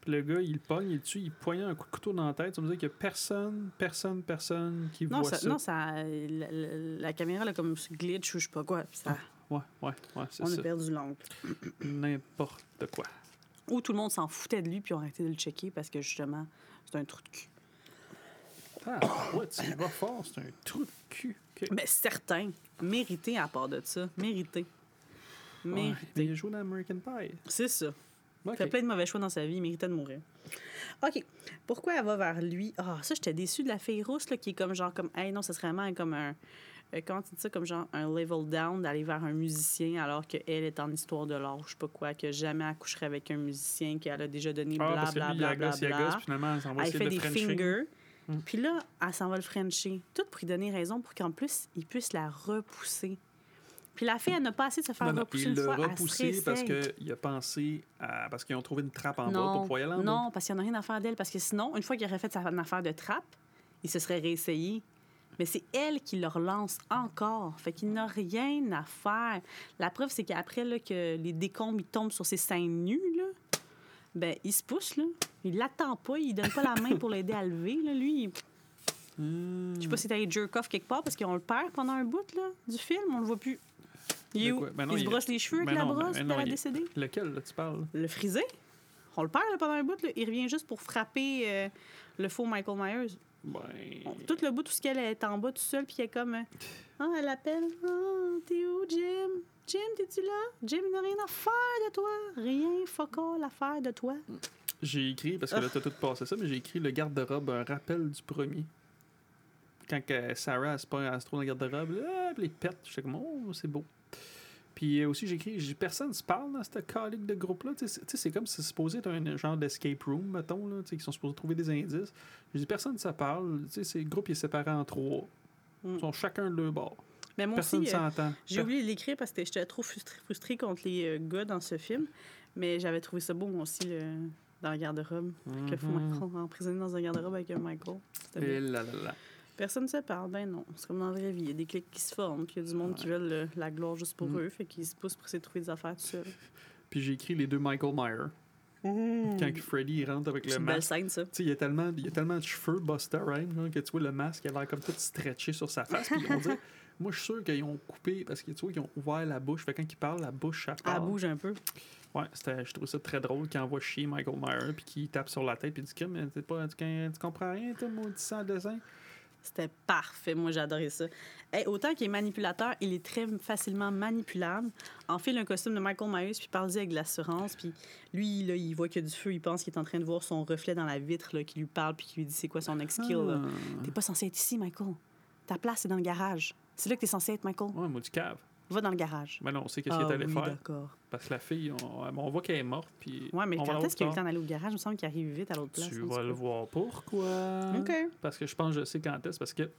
Puis le gars, il pogne, il tue, il poigne un coup de couteau dans la tête. Ça veut dire qu'il n'y a personne, personne, personne qui Non, voit ça, ça. non ça, la, la- la caméra, là, comme glitch ou je sais pas quoi. ça- Ouais, ouais, ouais, c'est on a ça. perdu l'angle. N'importe quoi. Ou tout le monde s'en foutait de lui puis ont arrêté de le checker parce que justement, c'est un trou de cul. Ah, ouais, tu y vas fort, c'est un trou de cul. Mais certain, mérité à part de ça. Mérité. Ouais, Mérité. il a joué dans American Pie. C'est ça. Il fait plein de mauvais choix dans sa vie, il méritait de mourir. OK. Pourquoi elle va vers lui? Ah, ça, j'étais déçue de la fille rousse, là, qui est comme genre, comme, hey, non, ça serait vraiment comme un. Euh, comment tu dis ça? Comme genre un level down d'aller vers un musicien alors qu'elle est en histoire de l'art, je sais pas quoi, que jamais elle coucherait avec un musicien, qu'elle a déjà donné Ah, bla bla bla finalement, elle s'en va Elle fait de des fingers. Mm. Puis là, elle s'en va le Frencher. Tout pour lui donner raison pour qu'en plus, il puisse la repousser. Puis la fille, elle n'a pas assez de se faire Non, non, repousser il une fois. elle repoussé parce qu'il a pensé à... Parce qu'ils ont trouvé une trappe en bas non, pour pouvoir y aller en bas. non, parce qu'il n'y en a rien à faire d'elle. Parce que sinon, une fois qu'il aurait fait sa affaire de trappe, il se serait réessayé. Mais c'est elle qui le relance encore. Fait qu'il n'a rien à faire. La preuve, c'est qu'après là, que les décombres ils tombent sur ses seins nus, là, ben, il se pousse. Là. Il l'attend pas. Il donne pas la main pour l'aider à lever. Là. Lui, il- Hmm. je sais pas si t'as allé jerk off quelque part parce qu'on le perd pendant un bout là, du film. On le voit plus. Il où? Ben non, il se il- brosse les cheveux avec Ben la non, ben- brosse ben non, la il- décédée. Lequel, là, tu parles? Le frisé? On le perd là, pendant un bout. Là. Il revient juste pour frapper euh, le faux Michael Myers. Ben... Tout le bout, tout ce qu'elle est en bas tout seul, puis elle est comme. Ah, elle appelle. Ah, t'es où, Jim? Jim, t'es-tu là? Jim, il n'a rien à faire de toi. Rien, fuck all à faire de toi. J'ai écrit, parce que là, t'as tout passé ça, mais j'ai écrit le garde-robe, un rappel du premier. Quand Sarah, elle se, pas- elle se trouve dans le garde-robe, là, puis les pète, j'étais comme, oh, c'est beau. Puis aussi, j'ai- personne se parle dans cette calique de groupe-là. C'est- comme si c'est supposé être un genre d'escape room, mettons, là, tu sais, qui sont supposés trouver des indices. J'ai dit, personne ne se parle. Tu sais, c'est- le groupe il est séparé en trois. Mm. Ils sont chacun de leur bord. Mais moi Personne ne aussi, euh, s'entend. j'ai oublié de l'écrire parce que j'étais trop frustrée, frustrée contre les euh, gars dans ce film. Mais j'avais trouvé ça beau, moi aussi, le- dans le garde-robe. Que faut Mhm. Michael emprisonné dans un garde-robe avec un Michael. C'était Et là là là. Personne ne se parle, ben non. C'est comme dans la vraie vie. Il y a des clics qui se forment, puis il y a du monde qui veulent euh, la gloire juste pour Mm. eux, fait qu'ils se poussent pour essayer de trouver des affaires tout seul. Puis j'ai écrit les deux Michael Myers. Quand que Freddy il rentre avec C'est le une belle masque. scène, ça. Tu sais, il y a tellement, il y a tellement de cheveux Busta Rhymes là, que tu vois le masque, il a l'air comme tout stretché sur sa face. Puis on dirait, moi je suis sûr qu'ils ont coupé parce que tu vois qu'ils ont ouvert la bouche. Fait que quand il parle, la bouche Elle part. bouge un peu. Ouais, c'était, je trouve ça très drôle qu'il envoie chier Michael Myers puis qu'il tape sur la tête puis il dit mais t'es pas, tu, tu comprends rien, toi, maudit sang dessin? C'était parfait. Moi, j'ai adoré ça. Hey, autant qu'il est manipulateur, il est très facilement manipulable. Enfile un costume de Michael Myers, puis parle-y avec de l'assurance. Puis lui, là, il voit qu'il y a du feu. Il pense qu'il est en train de voir son reflet dans la vitre là, qui lui parle, puis qui lui dit c'est quoi son next skill. là. Ah. T'es pas censé être ici, Michael. Ta place, c'est dans le garage. C'est là que t'es censé être, Michael. Ouais, maudit cave. Va dans le garage. Mais non, on sait qu'est-ce Ah qu'il est allé oui, faire. d'accord. Parce que la fille, on, on voit qu'elle est morte. Puis Ouais, mais on quand est-ce qu'il a eu le temps d'aller au garage? Il me semble qu'il arrive vite à l'autre place. Tu en vas le voir pourquoi. OK. Parce que je pense que je sais quand est-ce. Parce que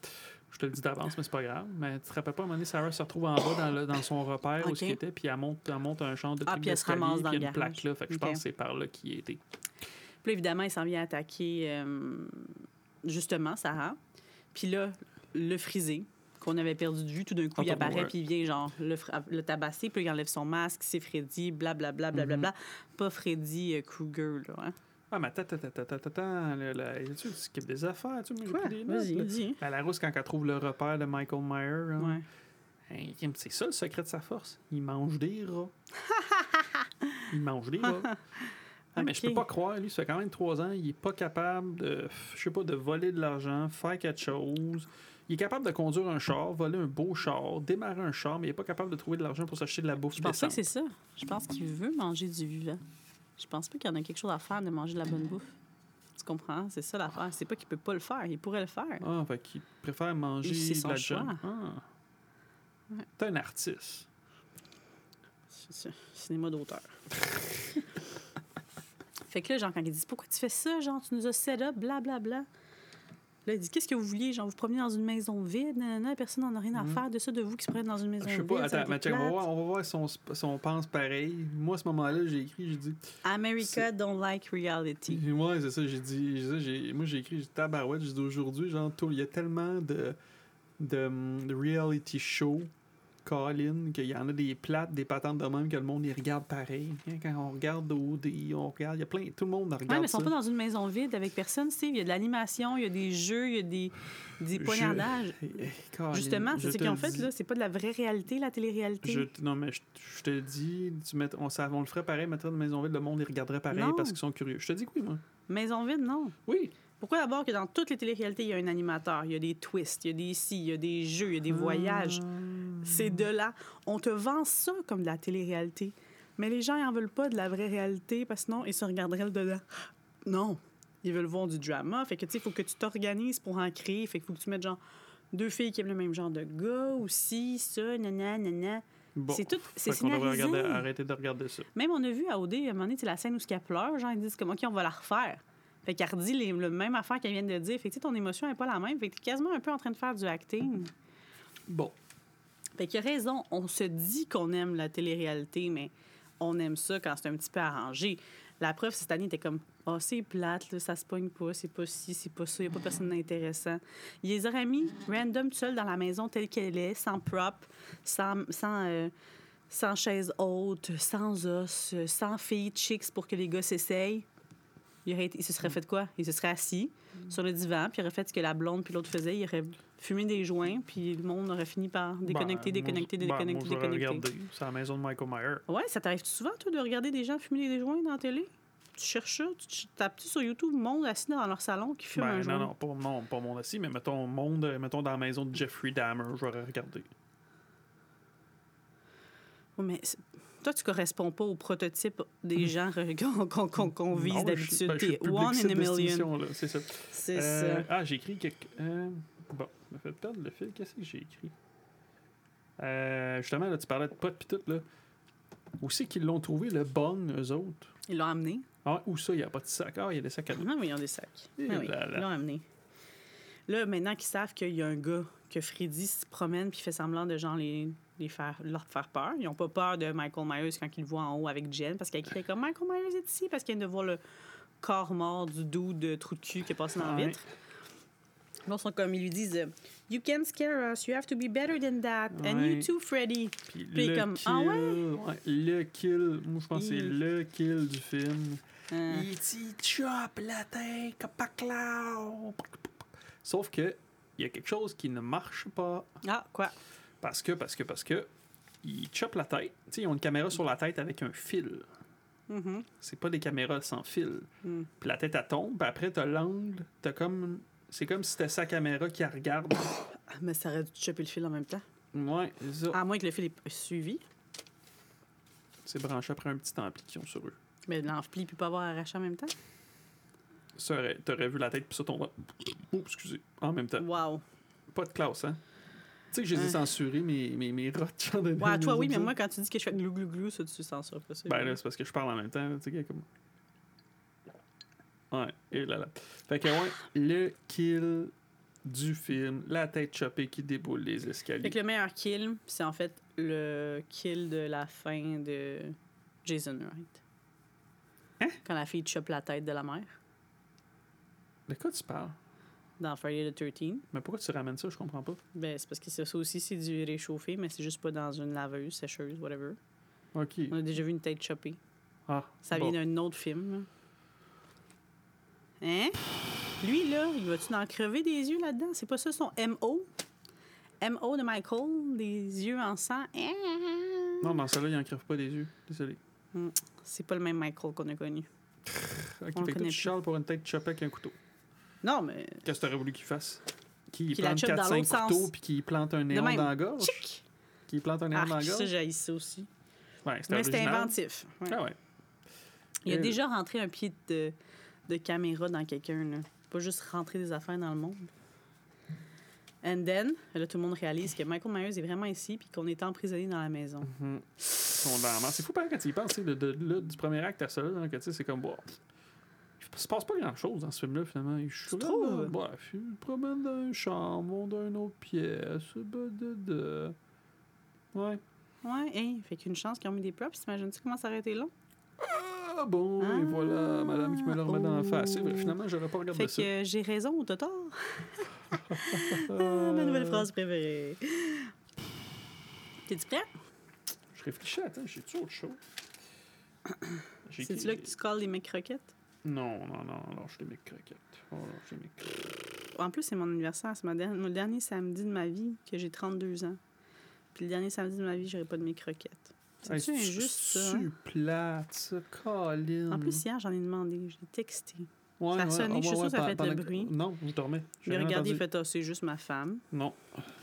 je te le dis d'avance, mais c'est pas grave. Mais tu te rappelles pas, à un moment donné, Sarah se retrouve en bas dans, le- dans son repère où ce était, puis elle monte, elle monte un champ de Ah, puis elle se ramasse dans puis il y a le une plaque là. Fait que je pense que c'est par là qu'il était. Puis là, évidemment, il s'en vient attaquer euh, justement Sarah. Puis là, le frisé, qu'on avait perdu de vue, tout d'un coup, il Ah, apparaît, puis il vient genre le, tabasser, puis il enlève son masque, c'est Freddy, blablabla, blablabla. Mm-hmm. Pas Freddy euh, Krueger, là. Hein? Ah, mais attends, attends, attends, attends, tu skippes des affaires, tu j'ai Quoi? Vas-y, là? dis. À la rousse, quand elle trouve le repère de Michael Ouais. Hein, C'est ça le secret de sa force? Il mange des rats. il mange des rats. Ah, mais je peux pas croire, lui, ça fait quand même trois ans, il est pas capable de, je sais pas, de voler de l'argent, faire quelque chose. Il est capable de conduire un char, voler un beau char, démarrer un char, mais il est pas capable de trouver de l'argent pour s'acheter de la bouffe Je pense pas que c'est ça. Je pense qu'il veut manger du vivant. Je pense pas qu'il y en a quelque chose à faire de manger de la bonne bouffe. Tu comprends? C'est ça l'affaire. C'est pas qu'il peut pas le faire. Il pourrait le faire. Ah, fait qu'il préfère manger de la junk. Ah. T'es un artiste. C'est ça. Cinéma d'auteur. fait que là, genre, quand il dit Pourquoi tu fais ça? Genre, tu nous as set up, blablabla. Là, il dit Qu'est-ce que vous vouliez? Genre, vous promenez dans une maison vide, nanana, personne n'en a rien à Mhm. faire de ça, de vous qui se promènent dans une maison Je sais vide. pas, attends, mais été check, on va voir, on va voir si on, s- si on pense pareil. Moi, à ce moment-là, j'ai écrit, j'ai dit. America don't like reality. Ouais, c'est ça, j'ai dit. moi, j'ai écrit, tabarouette, j'ai dit aujourd'hui, genre, il y a tellement de, de, de reality show, Colin, qu'il y en a des plates, des patentes de même que le monde, il regarde pareil. Hein, Quand on regarde OD, on regarde, il y a plein, tout le monde regarde Ouais, mais ils ça. sont pas dans une maison vide avec personne, Steve. Il y a de l'animation, il y a des jeux, il y a des, des poignardages. Eh, eh, Colin, Justement, c'est ce te qu'ils ont le fait, là. C'est pas de la vraie réalité, la télé-réalité. Je, non, mais je, je te le dis, tu mets, on, ça- on le ferait pareil, mettrait une maison vide, le monde, il regarderait pareil Non. parce qu'ils sont curieux. Je te dis que oui, moi. Maison vide, non. Oui. Pourquoi d'abord que dans toutes les téléréalités, il y a un animateur, il y a des twists, il y a des si, il y a des jeux, il y a des voyages. C'est de là. On te vend ça comme de la télé-réalité. Mais les gens, ils en veulent pas de la vraie réalité parce que sinon, ils se regarderaient le dedans. Non. Ils veulent voir du drama. Fait que, tu sais, il faut que tu t'organises pour en créer. Fait qu'il faut que tu mettes, genre, deux filles qui aiment le même genre de gars aussi, ça, nana, nana. Bon. C'est tout, c'est scénarisé. regarder, arrêter de regarder ça. Même on a vu à OD, à un moment donné, c'est la scène où elle pleure, genre, ils disent comme, OK, on va la refaire. Fait qu'elle redit les, le même affaire qu'elle vient de dire. Fait que, ton émotion n'est pas la même. Fait que t'es quasiment un peu en train de faire du acting. Bon. Fait qu'il a raison. On se dit qu'on aime la télé-réalité, mais on aime ça quand c'est un petit peu arrangé. La preuve, cette année, était comme, oh, c'est plate, là, ça se pogne pas, c'est pas ci, c'est pas ça, il n'y a pas personne d'intéressant. Il les aurait mis random tout seul dans la maison telle qu'elle est, sans prop, sans, sans, euh, sans chaise haute, sans os, euh, sans filles chicks pour que les gars s'essayent. Il, aurait été- il se serait fait quoi? Il se serait assis sur le divan, puis il aurait fait ce que la blonde puis l'autre faisait. Il aurait fumé des joints, puis le monde aurait fini par déconnecter, Ben, déconnecter, moi, ben, déconnecter, moi, j'aurais déconnecter. C'est à la maison de Michael Myers. Ouais, ça t'arrive souvent, toi, de regarder des gens fumer des joints dans la télé? Tu cherches ça, tu tapes-tu sur YouTube, monde assis dans leur salon qui fume un Ben, joint? non, non, pas, non, pas mon assis, mais mettons, monde, mettons dans la maison de Jeffrey Dahmer, j'aurais regardé. Ouais, mais toi, tu corresponds pas au prototype des gens re- qu'on vise d'habitude. ben, T'es one in a million. C'est ça. C'est Euh, ça. ah, j'ai écrit quelque. euh, bon, m'a fait perdre le fil. Qu'est-ce que j'ai écrit? Euh, justement, là, tu parlais de potes pis tout, là. Où c'est qu'ils l'ont trouvé, le bong, eux autres? Ils l'ont amené. Ah, où ça, il n'y a pas de sac? Ah, il y a des sacs à dos. Non, mais ils ont des sacs. Eh Ah oui, là là. ils l'ont amené. Là, maintenant qu'ils savent qu'il y a un gars, que Freddy se promène puis fait semblant de genre les, les faire, leur faire peur. Ils n'ont pas peur de Michael Myers quand ils le voient en haut avec Jen parce qu'elle crie comme Michael Myers est ici parce qu'elle vient de voir le corps mort du dos de trou de cul qui est passé dans la Ouais. vitre. Là, ils sont comme, ils lui disent You can scare us, you have to be better than that. And you Ouais. too, Freddy. Puis Puis le comme, kill, ah ouais? ouais, le kill, moi je pense que c'est le kill du film. Euh, Il dit chop la tête, capaclao. Sauf que il y a quelque chose qui ne marche pas Ah, quoi? Parce que parce que parce que ils chopent la tête. Tu sais, ils ont une caméra sur la tête avec un fil. Mhm. C'est pas des caméras sans fil. Mm. Puis la tête elle tombe, puis après t'as l'angle, t'as comme c'est comme si c'était sa caméra qui la regarde. Ah, Mais ça aurait dû te choper le fil en même temps. Ouais, ça. À moins que le fil est suivi. C'est branché après un petit ampli qu'ils ont sur eux. Mais l'enfli peut pas avoir arraché en même temps? Ça aurait- t'aurais vu la tête puis ça tombe. Oh, excusez. En même temps. Wow. Pas de classe, hein? Tu sais que je les ai censurés, mes, mes, mes rots de chant de Ouais, toi, oui, mais moi, quand tu dis que je fais glou glou glou, ça, tu censures pas ça. Ben là, c'est parce que je parle en même temps, tu sais, comme... Ouais, et là là. Fait que, ouais, le kill du film, la tête chopée qui déboule les Fait escaliers. que le meilleur kill, c'est en fait le kill de la fin de Jason Wright. Hein? Quand la fille chope la tête de la mère De quoi tu parles? Dans Friday the 13 Mais pourquoi tu ramènes ça? Je comprends pas. Ben, c'est parce que ça ça aussi, c'est du réchauffé, mais c'est juste pas dans une laveuse, sécheuse, whatever. OK. On a déjà vu une tête chopée. Ah, Ça bon. vient d'un autre film. là. Hein? Lui, là, il va-tu en crever des yeux là-dedans? C'est pas ça son MO? M.O. de Michael, des yeux en sang. Non, dans celle-là, il en crève pas des yeux. Désolé. C'est pas le même Michael qu'on a connu. Ok, On fait que tu pour une tête chopée avec un couteau. Non, mais. Qu'est-ce que t'aurais voulu qu'il fasse? Qu'il Qu'il la plante chope dans 4-5 l'autre couteaux sens. puis qu'il plante un néon même. dans la gorge? Tchic! Qu'il plante un néon Ah, dans la ça, gorge? j'ai ça aussi. Ouais, c'était Mais c'était original. inventif. ouais. Ah ouais. Il a Euh, déjà rentré un pied de, de caméra dans quelqu'un, là. Pas juste rentrer des affaires dans le monde. And then, là, tout le monde réalise que Michael Myers est vraiment ici puis qu'on est emprisonné dans la maison. Mhm. C'est fou pareil quand tu y penses, tu sais, de, de- là, du premier acte à ça, là, que tu sais, c'est comme, il se passe pas grand-chose dans ce film-là, finalement. Je suis là, trouves? là, bref, il se promène dans une chambre, vont dans une autre pièce, de. Ouais. Ouais, hey, fait qu'une chance qu'ils ont mis des props. T'imagines-tu comment ça aurait été long? Ah bon, et voilà, madame qui me le remet dans la face. C'est vrai. Finalement, j'aurais pas regardé Fait ça. que euh, j'ai raison ou t'as tort? Ah, ma nouvelle phrase préférée. T'es-tu prêt? Je réfléchis, attends, j'ai-tu autre chose? C'est-tu là que tu colles les mecs croquettes? Non, non, non, je les mes croquettes. Oh, mes croquettes. En plus, c'est mon anniversaire. C'est ma der- le dernier samedi de ma vie que j'ai 32 ans. Puis le dernier samedi de ma vie, j'aurai pas de mes croquettes. Hey, C'est-tu injuste, ça? hein? C'est plate, ça, Colin? En plus, hier, j'en ai demandé. Je l'ai texté. Ouais, ça a ouais, sonné, ouais, je suis ouais, sûre que ça fait le pendant que- bruit. Non, je dormais. Rien regardé, il fait Ah, c'est juste ma femme. Non,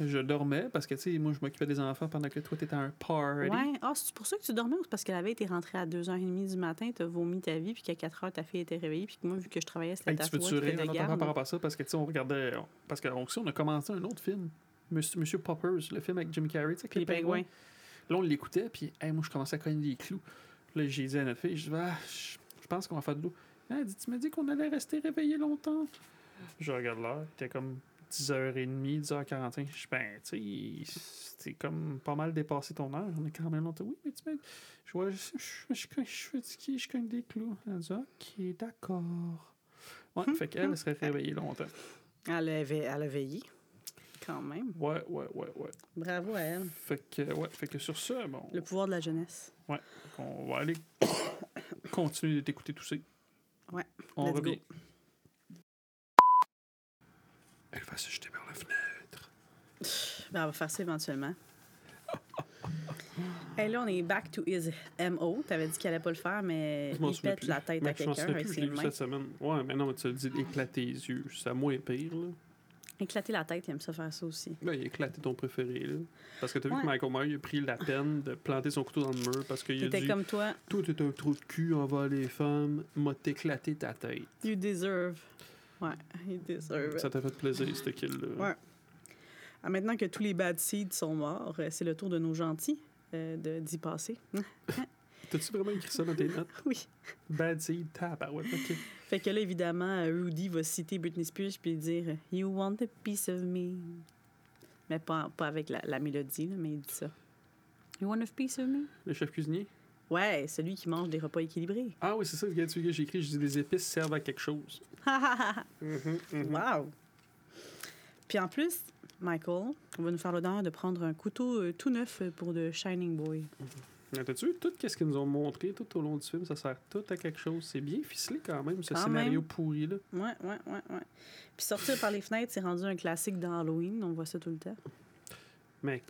je dormais parce que, tu sais, moi, je m'occupais des enfants pendant que toi, t'étais à un party. Ouais. Ah, c'est pour ça que tu dormais ou c'est parce qu'elle avait été rentrée à 2h30 du matin, t'as vomi ta vie, puis qu'à 4h, ta fille était réveillée, puis que moi, vu que je travaillais, c'était Hey, ta tu en entendant garde? par rapport à ça? Parce que, tu sais, on regardait. on- Parce qu'on on a commencé un autre film. Monsieur, Monsieur Poppers, le film avec Jim Carrey, tu sais, les pingouins. Là, on l'écoutait, puis hey, moi, je commençais à cogner des clous. Là, j'ai dit à notre fille, je dis, ah, je pense qu'on va faire de l'eau. Ah, Elle dit, tu m'as dit qu'on allait rester réveillé longtemps. Je regarde l'heure, c'était comme 10h30, 10h45. Je dis, ben, tu sais, c'était comme pas mal dépassé ton heure. On est quand même longtemps. Oui, mais tu m'as je, vois, je, suis fatigué, je cogne des clous. Elle dit, ok, d'accord. Ouais, fait qu'elle elle serait réveillée longtemps. Elle avait, elle a veillé, quand même. Ouais, ouais, ouais, ouais. Bravo à elle. Fait que, ouais, fait que sur ça, bon, Le pouvoir de la jeunesse. on va aller continuer de t'écouter tousser. Ouais, On let's revient. go. Elle va se jeter par la fenêtre. Ben, elle va faire ça éventuellement. Et là, on est back to his MO. T'avais dit qu'il allait pas le faire, mais il pète plus. la tête Mais à quelqu'un avec ses l'ai vu mains. cette semaine. Ouais, mais non, mais tu as dit éclater les yeux. C'est moins pire, là. Éclater la tête, il aime ça faire ça aussi. Ben, il a éclaté ton préféré, là. Parce que t'as vu Ouais. que Michael Myers il a pris la peine de planter son couteau dans le mur parce qu'il a dit comme toi, Toi, t'es un trou de cul envers les femmes, m'a t'éclaté ta tête. you deserve. Ouais, you deserve. Ça t'a fait plaisir, ce kill-là. Ouais. Ah, maintenant que tous les bad seeds sont morts, euh, c'est le tour de nos gentils euh, de- d'y passer. T'as-tu vraiment écrit ça dans tes notes? oui. Bad seed, tabarouette, ok. Fait que là, évidemment, euh, Rudy va citer Britney Spears puis dire You want a piece of me. Mais pas, pas avec la, la mélodie, là, mais il dit ça. You want a piece of me? Le chef cuisinier? Ouais, celui qui mange des repas équilibrés. Ah oui, c'est ça, regarde, tu vois, j'ai écrit, je dis des épices servent à quelque chose. Mhm, mhm. wow! Puis en plus, Michael va nous faire l'honneur de prendre un couteau euh, tout neuf pour The Shining Boy. Ah, T'as-tu vu tout ce qu'ils nous ont montré tout au long du film? Ça sert tout à quelque chose. C'est bien ficelé quand même, ce Quand scénario même. pourri-là. Ouais, ouais, ouais, ouais. Puis sortir par les fenêtres, c'est rendu un classique d'Halloween. On voit ça tout le temps. Mec.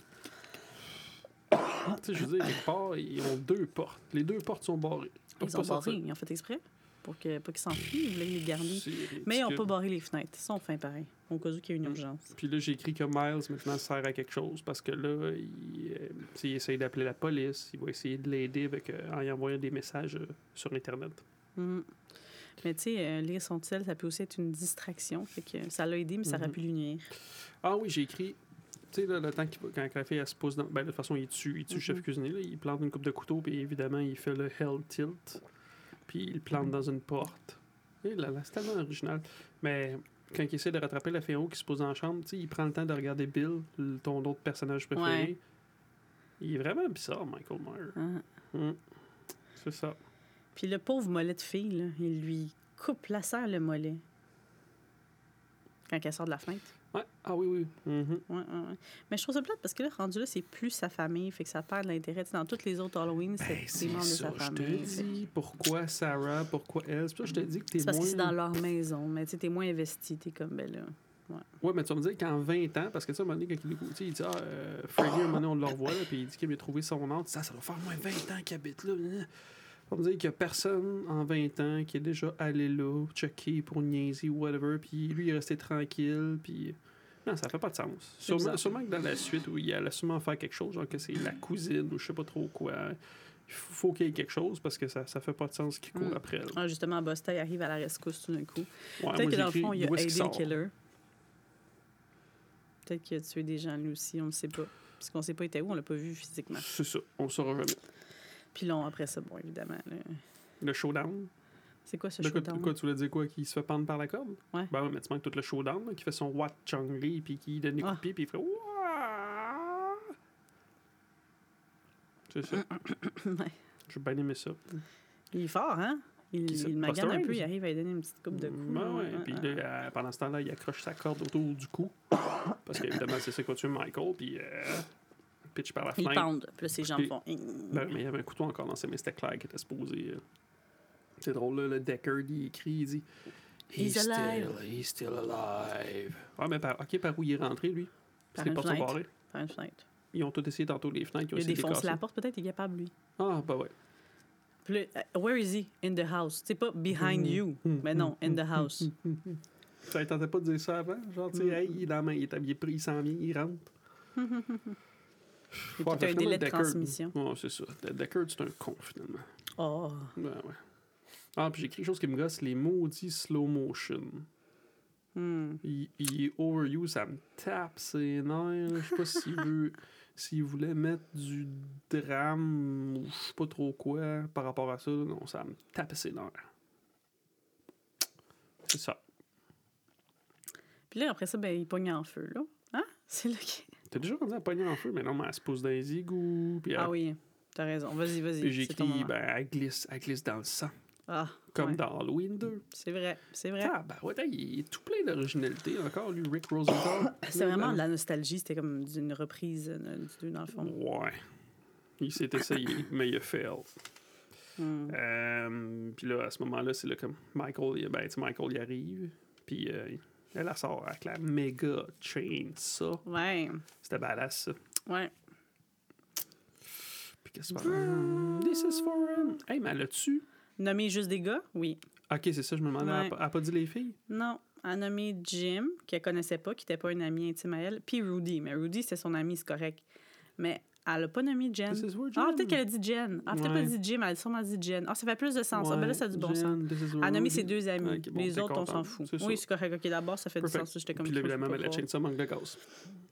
tu sais, je veux dire, quelque part, ils ont deux portes. Les deux portes sont barrées. Ils pas ont barré, ils ont fait exprès pour que pas qu'ils s'enfuient. Ils voulaient les garder. Mais ils n'ont pas barré les fenêtres. Ils sont fins pareil. Au cas où il y a une Mm. urgence. Puis là, j'ai écrit que Miles, maintenant, sert à quelque chose parce que là, il, euh, il essaye d'appeler la police. Il va essayer de l'aider avec, euh, en lui envoyant des messages euh, sur Internet. Mhm. Mais tu sais, lire son tel, ça peut aussi être une distraction. Fait que ça l'a aidé, mais ça aurait Mhm. pu lui nuire. Ah oui, j'ai écrit. Tu sais, là, le temps qu'il va- quand la fille elle se pose dans. Ben, de toute façon, il tue, il tue le chef Mhm. cuisinier. Là, il plante une coupe de couteau, puis évidemment, il fait le Hell Tilt. Puis il plante dans une porte. Et là, là, c'est tellement original. Mais quand il essaie de rattraper la en haut qui se pose la chambre, il prend le temps de regarder Bill, ton autre personnage préféré. Ouais. Il est vraiment bizarre, Michael Myers. Hein. Hum. C'est ça. Puis le pauvre mollet de fille, là, il lui coupe la serre le mollet. Quand elle sort de la fenêtre. Ouais. Ah oui, oui. Mhm. Ouais, ouais, ouais. Mais je trouve ça plate parce que là, rendu là, c'est plus sa famille. Fait que ça perd de l'intérêt. Tu sais, Dans toutes les autres Halloween, c'est Ben, des membres de ça, sa je te famille. dis pourquoi Sarah, pourquoi elle? C'est pour ça que je te dis que t'es C'est parce moins... que c'est dans leur maison. Mais tu sais, t'es moins investi. T'es comme, ben là. Ouais, mais tu vas me dire qu'en 20 ans, parce que ça, à un moment donné, quand il écoute, il dit Ah, euh, Freddy, un moment donné, on le revoit, là, puis il dit qu'il a trouvé son nom. Ça, ça va faire moins 20 ans qu'il habite là. On me dire qu'il y a personne en 20 ans qui est déjà allé là, checké pour niaiser ou whatever, puis lui, il est resté tranquille, puis. Non, ça fait pas de sens. Sûrement, que dans la suite, où il allait sûrement faire quelque chose, genre que c'est la cousine ou je sais pas trop quoi. Il faut qu'il y ait quelque chose parce que ça, ça fait pas de sens qu'il court Mm. après elle. Ah, justement, Busta il arrive à la rescousse tout d'un coup. Ouais, Peut-être que dans le fond, il a où est-ce aidé le killer. Peut-être qu'il a tué des gens lui aussi, on ne sait pas. Parce qu'on ne sait pas était où, on l'a pas vu physiquement. C'est ça, on le saura jamais. Puis long après ça, bon, évidemment. là, Le showdown? C'est quoi ce De quoi, showdown? quoi, tu voulais dire quoi? Qu'il se fait pendre par la corde? Ouais. Ben ouais, mais tu manques tout le showdown, là, qui fait son Wat Chung Lee, puis qui donne des coups Ah. pied, puis il fait Ouah! C'est ça. Ouais. J'ai bien aimé ça. Il est fort, hein? Il, Qui ça? il magane un peu, il arrive à lui donner une petite coupe de coups. Ben là. ouais, puis là, euh, pendant ce temps-là, il accroche sa corde autour du cou. Parce qu'évidemment, c'est ça qui va tuer Michael, puis euh, pitch par la Il fenêtre. pend. Puis là, ses jambes font. Ben, mais il y avait un couteau encore dans ses mains, c'était clair qui était supposé. euh, C'est drôle, là, le Deckard, il écrit, il dit He's still, alive. he's still alive. Ah, mais par, ok, par où il est rentré, lui? Par C'est une sont fenêtre. barrés. Par une fenêtre. Ils ont tout essayé tantôt les fenêtres, ils ont Il les casser. la porte, peut-être, il est capable, lui. Ah, bah ouais. Puis là, euh, where is he? In the house. C'est pas behind you. Mais non, in the house. Ça tentait pas de dire ça avant? Genre, tu sais, Mm. hey, il est dans la main, il est habillé, il s'en vient, il rentre. Il Ouais, un délai de Deckard- transmission. Ouais, c'est ça. Deckard, c'est un con, finalement. Oh. Ben ouais. Ah, puis j'ai quelque chose qui me gosse, les maudits slow motion. Hmm. Il, il overuse, ça me tape ses nerfs. Je sais pas s'il veut. S'il voulait mettre du drame ou je sais pas trop quoi par rapport à ça, non, ça me tape ses nerfs. C'est ça. Puis là, après ça, ben, il pogne en feu, là. Hein? C'est là qu'il... T'as déjà rendu à pogner en feu, mais non, mais elle se pose dans les égouts. Puis, Ah elle- oui, t'as raison. Vas-y, vas-y. puis j'ai écrit, ben, elle glisse, elle glisse dans le sang. Ah, Comme ouais. dans Halloween 2. c'est vrai, c'est vrai. Ah, ben ouais, il est tout plein d'originalité encore, lui, Rick Rosenthal. c'est vraiment de la nostalgie. C'était comme d'une reprise euh, du deux, dans le fond. Ouais. Il s'est essayé, mais il a fail. Hmm. Euh, puis là, à ce moment-là, c'est là que Michael, ben, Michael, il arrive. Puis euh, elle, elle sort avec la méga chain, ça. Ouais, C'était badass, ça. ouais. Puis qu'est-ce que c'est This is for him. Hey, mais elle a-tu? Nommer juste des gars? Oui. Ok, c'est ça, je me demandais. Elle a Ouais. pas- Elle a pas dit les filles? Non. Elle a nommé Jim, qu'elle connaissait pas, qui n'était pas une amie intime à elle, puis Rudy. Mais Rudy, c'est son ami, c'est correct. Mais elle a pas nommé Jen. This is for Ah, peut-être qu'elle a dit Jen. Ah, peut-être Ouais. pas dit Jim, elle a sûrement dit Jen. Ah, ça fait plus de sens. Ah, ben là, ça a du bon sens. Jen, is Elle a nommé ses deux amis. Ok, bon, les autres, on s'en fout. Oui, c'est correct. OK, d'abord, ça fait Perfect. du sens. J'étais comme Puis évidemment, pas mais la chaîne, ça manque de gaz.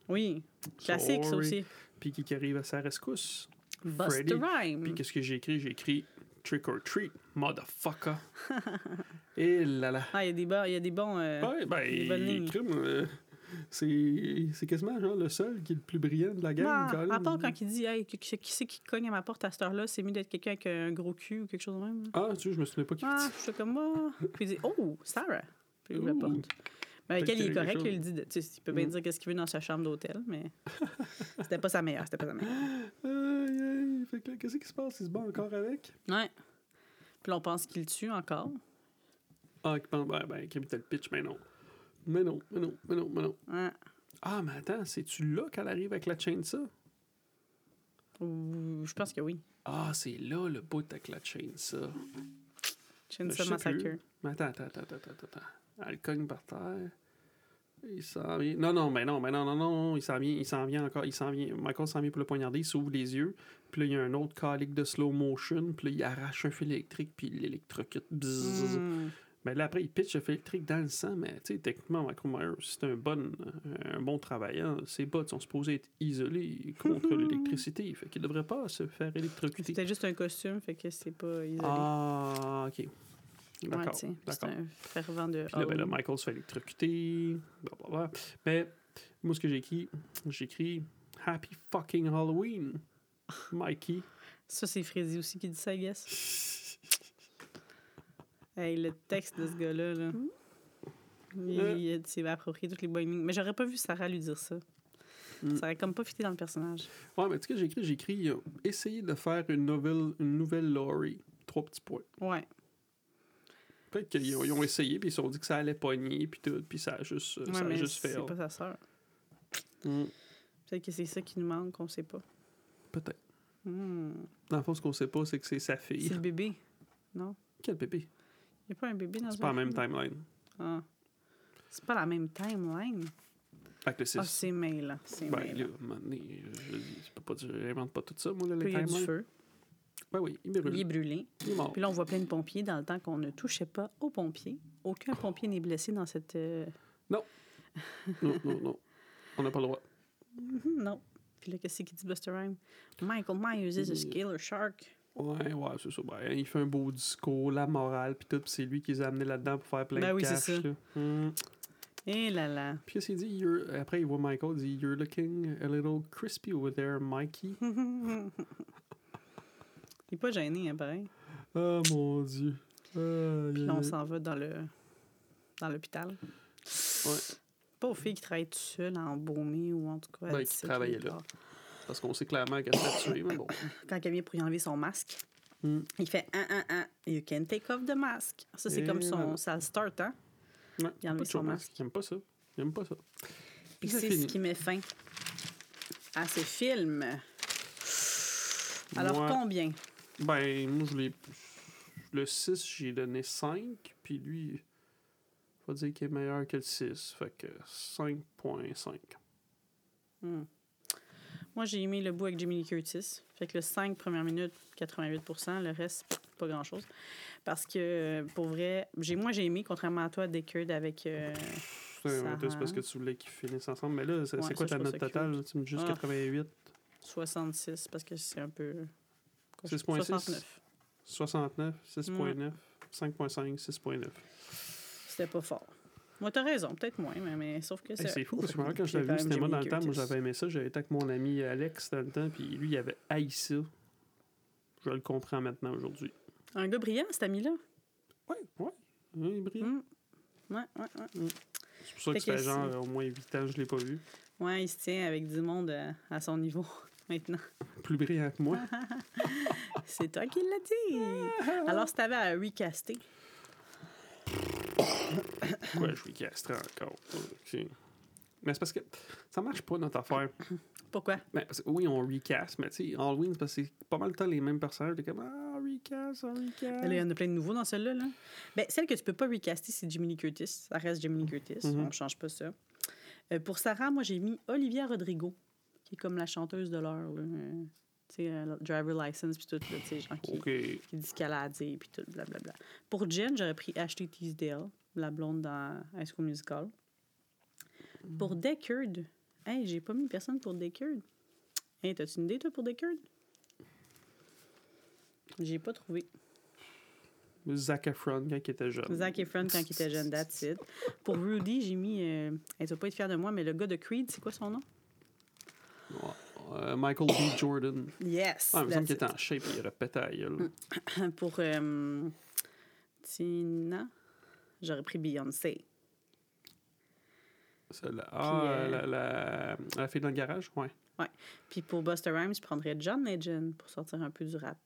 Oui. Classique, ça aussi. Puis qui arrive à sa rescousse? Buster. Rhyme. Puis qu'est-ce que j'ai écrit? J'ai écrit Trick or treat, motherfucker. Et là là. Ah, il y a des bons. Il y a des bons euh, Ouais, ben, des bonnes lignes. crime, euh, c'est c'est quasiment genre le seul qui est le plus brillant de la gang. Colin. à part quand il dit Hey, qui, qui qui c'est qui cogne à ma porte à cette heure-là, c'est mieux d'être quelqu'un avec un gros cul ou quelque chose de même. Ah, tu sais, je me souvenais pas qui Ah, je suis comme moi. Puis il dit Oh, Sarah. Puis il ouvre la porte. Mais avec elle, il est qu'il correct. il dit tu sais, il peut bien Mm. dire qu'est-ce qu'il veut dans sa chambre d'hôtel, mais c'était pas sa meilleure. C'était pas sa meilleure. Aïe, qu'est-ce qui se passe? Il se bat encore avec? Ouais. Puis là, on pense qu'il le tue encore. Ah, ben, ben, qui le pitch, mais non. Mais non, mais non, mais non, mais non. Ouais. Ah, mais attends, c'est-tu là qu'elle arrive avec la chaîne ça? Ou- Je pense que oui. Ah, c'est là le bout avec la. Chainsaw Je sais Massacre. plus. Mais attends, attends, attends, attends, attends, attends. Elle cogne par terre. Il s'en vient. Non, non, mais non, mais non, non, non. Il s'en vient, il s'en vient encore. Il s'en vient. Michael s'en vient pour le poignarder. Il s'ouvre les yeux. Puis là, il y a un autre calique de slow motion. Puis là, il arrache un fil électrique. Puis il l'électrocute. Bzzz. Mm. Mais là, après, il pitch le fil électrique dans le sang. Mais tu sais, techniquement, Michael Myers, c'est un bon, un bon travaillant. Ses bottes sont supposées être isolées contre l'électricité. Fait qu'il devrait pas se faire électrocuter. C'était juste un costume, fait que c'est pas isolé. Ah, ok. Ouais, D'accord. tu sais, c'est un fervent de. Puis là, ben, là. Michael se fait électrocuter. Blablabla. Mais moi, ce que j'ai écrit, j'ai écrit Happy fucking Halloween, Mikey. Ça, c'est Freddy aussi qui dit ça, I guess. Hey, le texte de ce gars-là, là. Il, Euh. il s'est approprié toutes les bonnes lignes. Mais j'aurais pas vu Sarah lui dire ça. Mm. Ça aurait comme pas fité dans le personnage. Ouais, mais tu sais que j'ai écrit, j'ai écrit euh, essayer de faire une nouvelle, une nouvelle Laurie. Trois petits points. Ouais. Peut-être qu'ils ont, ils ont essayé, puis ils se sont dit que ça allait pogner, puis tout, puis ça a juste, euh, Ouais, ça a mais juste fait. c'est pas sa sœur. Hmm, Peut-être que c'est ça qui nous manque, on sait pas. Peut-être. Hmm. Dans le fond, ce qu'on sait pas, c'est que c'est sa C'est fille. le bébé. Non? Quel bébé? Il n'y a pas un bébé dans C'est pas la même timeline. Ah. C'est pas la même timeline. Fait que le 6. Ah, c'est mêlant. C'est ben, là, à un moment donné, je dis, c'est pas, j'invente pas tout ça, moi, là, Puis les il y a du timelines. feu. Ben oui, il brûle. Il est brûlé. Il est mort. Puis là, on voit plein de pompiers dans le temps qu'on ne touchait pas aux pompiers. Aucun pompier n'est blessé dans cette. euh, Non, non, non. On n'a pas le droit. Non. Puis là, qu'est-ce qu'il dit Buster Rhymes? Michael Myers is a Il- killer shark. Ouais, ouais, c'est ça. Ben, il fait un beau discours, la morale, puis tout, c'est lui qui les a amenés là-dedans pour faire plein Ben de oui, c'est cash. ça. là. Hmm. Et là là. Puis il dit, You're- après il voit Michael, il dit You're looking a little crispy over there, Mikey. il est pas gêné, hein, pareil. Oh mon dieu. Aïe, Puis là, on s'en va dans le dans l'hôpital. Ouais. Pas aux filles qui travaillent tout seul, embaumées ou en tout cas. Ben, qui 17 travaillaient là. Parce qu'on sait clairement qu'elle s'est tuée, mais bon. Quand il vient pour y enlever son masque, Hmm. il fait un, un, un. You can take off the mask. Ça, c'est comme son. Ça start, hein? Ouais, Il de son masque. Il aime pas ça. Il aime pas ça. Puis c'est ce qui met fin à ce film. Alors, Moi- combien? Ben, moi, je l'ai. Le 6, j'ai donné 5, puis lui, faut dire qu'il est meilleur que le 6. Fait que 5.5. Hmm. Moi, j'ai aimé le bout avec Jimmy Lee Curtis. Fait que le 5 premières minutes, 88% le reste, pas grand-chose. Parce que, pour vrai, j'ai moi, j'ai aimé, contrairement à toi, Deckard avec... euh, C'est Ça c'est parce que tu voulais qu'ils finissent ensemble. Mais là, c'est Ouais, c'est quoi ça, ta note totale? là? Tu me dis juste Ah. 88, 66, parce que c'est un peu... 6.6. 69. 69, 6.9, 5.5, 6.9. C'était pas fort. Moi, t'as raison, peut-être moins, mais, mais sauf que Hey, c'est... c'est fou parce que moi, quand je vu au cinéma dans le temps, moi j'avais aimé ça. J'avais été avec mon ami Alex dans le temps, puis lui il avait haï ça. Je le comprends maintenant aujourd'hui. Un gars brillant, cet ami-là? Ouais, ouais. Il est brillant. Hmm. Ouais, ouais, ouais. C'est pour ça Fait que ça fait genre euh, au moins 8 ans je l'ai pas vu. Ouais, il se tient avec du monde euh, à son niveau maintenant. Plus brillant que moi. C'est toi qui l'as dit. Alors, si t'avais à recaster, ouais, je castrer encore. Mais c'est parce que ça marche pas notre affaire. pourquoi? Ben, parce que oui, on recast, mais tu sais, Halloween, c'est parce que c'est pas mal le temps les mêmes personnages. T'es comme, ah, recast, on recast. Il y en a plein de nouveaux dans celle-là. Là. Ben, celle que tu peux pas recaster, c'est Jimmy Lee Curtis. Ça reste Jimmy Lee Curtis. Mhm. On change pas ça. Euh, pour Sarah, moi, j'ai mis Olivia Rodrigo, qui est comme la chanteuse de l'heure. Euh, tu sais, euh, driver license, puis tout, tu sais, genre qui, Ok. qui dit ce qu'elle a à dire, puis tout, blablabla. Pour Jen, j'aurais pris Ashley Tisdale, la blonde dans High School Musical. Pour Deckard, hey, j'ai pas mis personne pour Deckard. Hey, t'as-tu une idée, toi, pour Deckard? J'ai pas trouvé. Zac Efron quand il était jeune. Zac Efron quand il était jeune, that's it. Pour Rudy, j'ai mis. Euh, elle va pas être fière de moi, mais le gars de Creed, c'est quoi son nom? Euh, Michael B. Jordan. Yes! Ah, il me semble qu'il était en shape et il aurait pété à. Pour euh, Tina, j'aurais pris Beyoncé. Celle-là. Ah, euh, la, la, la fille dans le garage? Ouais. Puis pour Buster Rhymes, je prendrais John Legend pour sortir un peu du rap.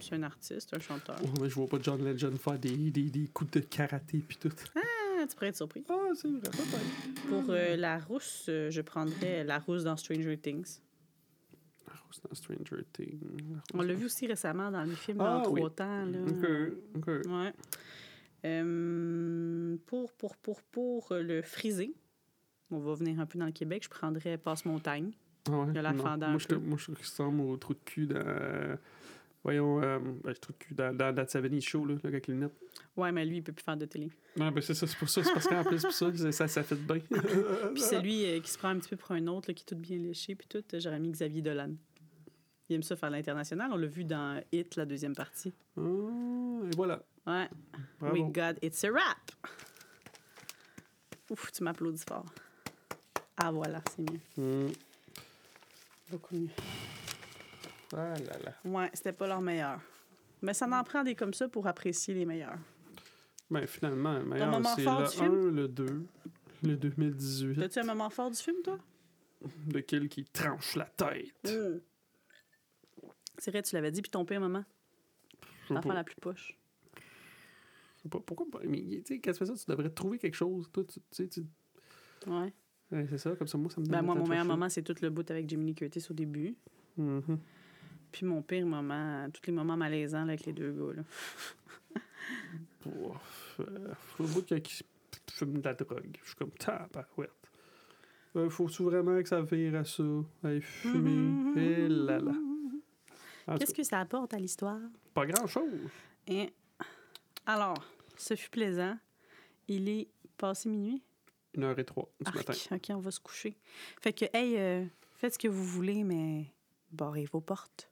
C'est un artiste, un chanteur. Oh, mais je vois pas John Legend faire des, des, des coups de karaté puis tout. Ah, tu pourrais être surpris. Ah, c'est vrai. Pour euh, la rousse, euh, je prendrais la rousse dans Stranger Things. La rousse dans Stranger Things. La On l'a vu aussi récemment dans le film Ah, dans trois oui. temps. Là. Ok, ok. Ouais. Euh, pour, pour, pour, pour euh, le frisé, on va venir un peu dans le Québec, je prendrais Passe-Montagne. Ah ouais, a la Moi, je moi, je trouve qu'il ressemble au trou de cul dans. euh, Voyons, euh, ben, trou de cul dans, dans 70 Show, là, avec les lunettes. Ouais, mais lui, il peut plus faire de télé. Non, ben c'est ça, c'est pour ça. C'est parce qu'en plus, pour ça, ça, ça, fait de bien. Puis celui euh, qui se prend un petit peu pour un autre, là, qui est tout bien léché, puis tout, j'aurais mis Xavier Dolan. Il aime ça faire l'international. On l'a vu dans Hit, la deuxième partie. Ah, et voilà. Ouais. Bravo. We got It's a Rap. Ouf, tu m'applaudis fort. Ah, voilà, c'est mieux. Hum. Beaucoup mieux. Ah là là. Ouais, c'était pas leur meilleur. Mais ça en prend des comme ça pour apprécier les meilleurs. Ben finalement, le meilleur, c'est le du film? 1, le 2, le 2018. T'as-tu un moment fort du film, toi? De quel qui tranche la tête. Mm. C'est vrai, tu l'avais dit, puis ton pire moment? Pas. la plus poche. Sais pas pourquoi. pas- Mais tu sais, quand tu fais ça, tu devrais trouver quelque chose. Toi, tu sais, tu- Ouais. Ouais, c'est ça, comme ça, moi, ça me donne Ben, moi, mon meilleur moment, c'est tout le bout avec Jimmy Lee Curtis au début. Mhm. Puis mon pire moment, tous les moments malaisants là, avec les deux gars. Là. Ouf, euh, faut le bout qui fume de la drogue. Je suis comme tabarouette. Euh, Faut-tu vraiment que ça vire à ça? Hey, fumer. Et là là. Tout Qu'est-ce que ça apporte à l'histoire? Pas grand-chose. Et... Alors, ce fut plaisant. Il est passé minuit? Une heure et trois du Arc. matin. OK, on va se coucher. Fait que, hey, euh, faites ce que vous voulez, mais barrez vos portes.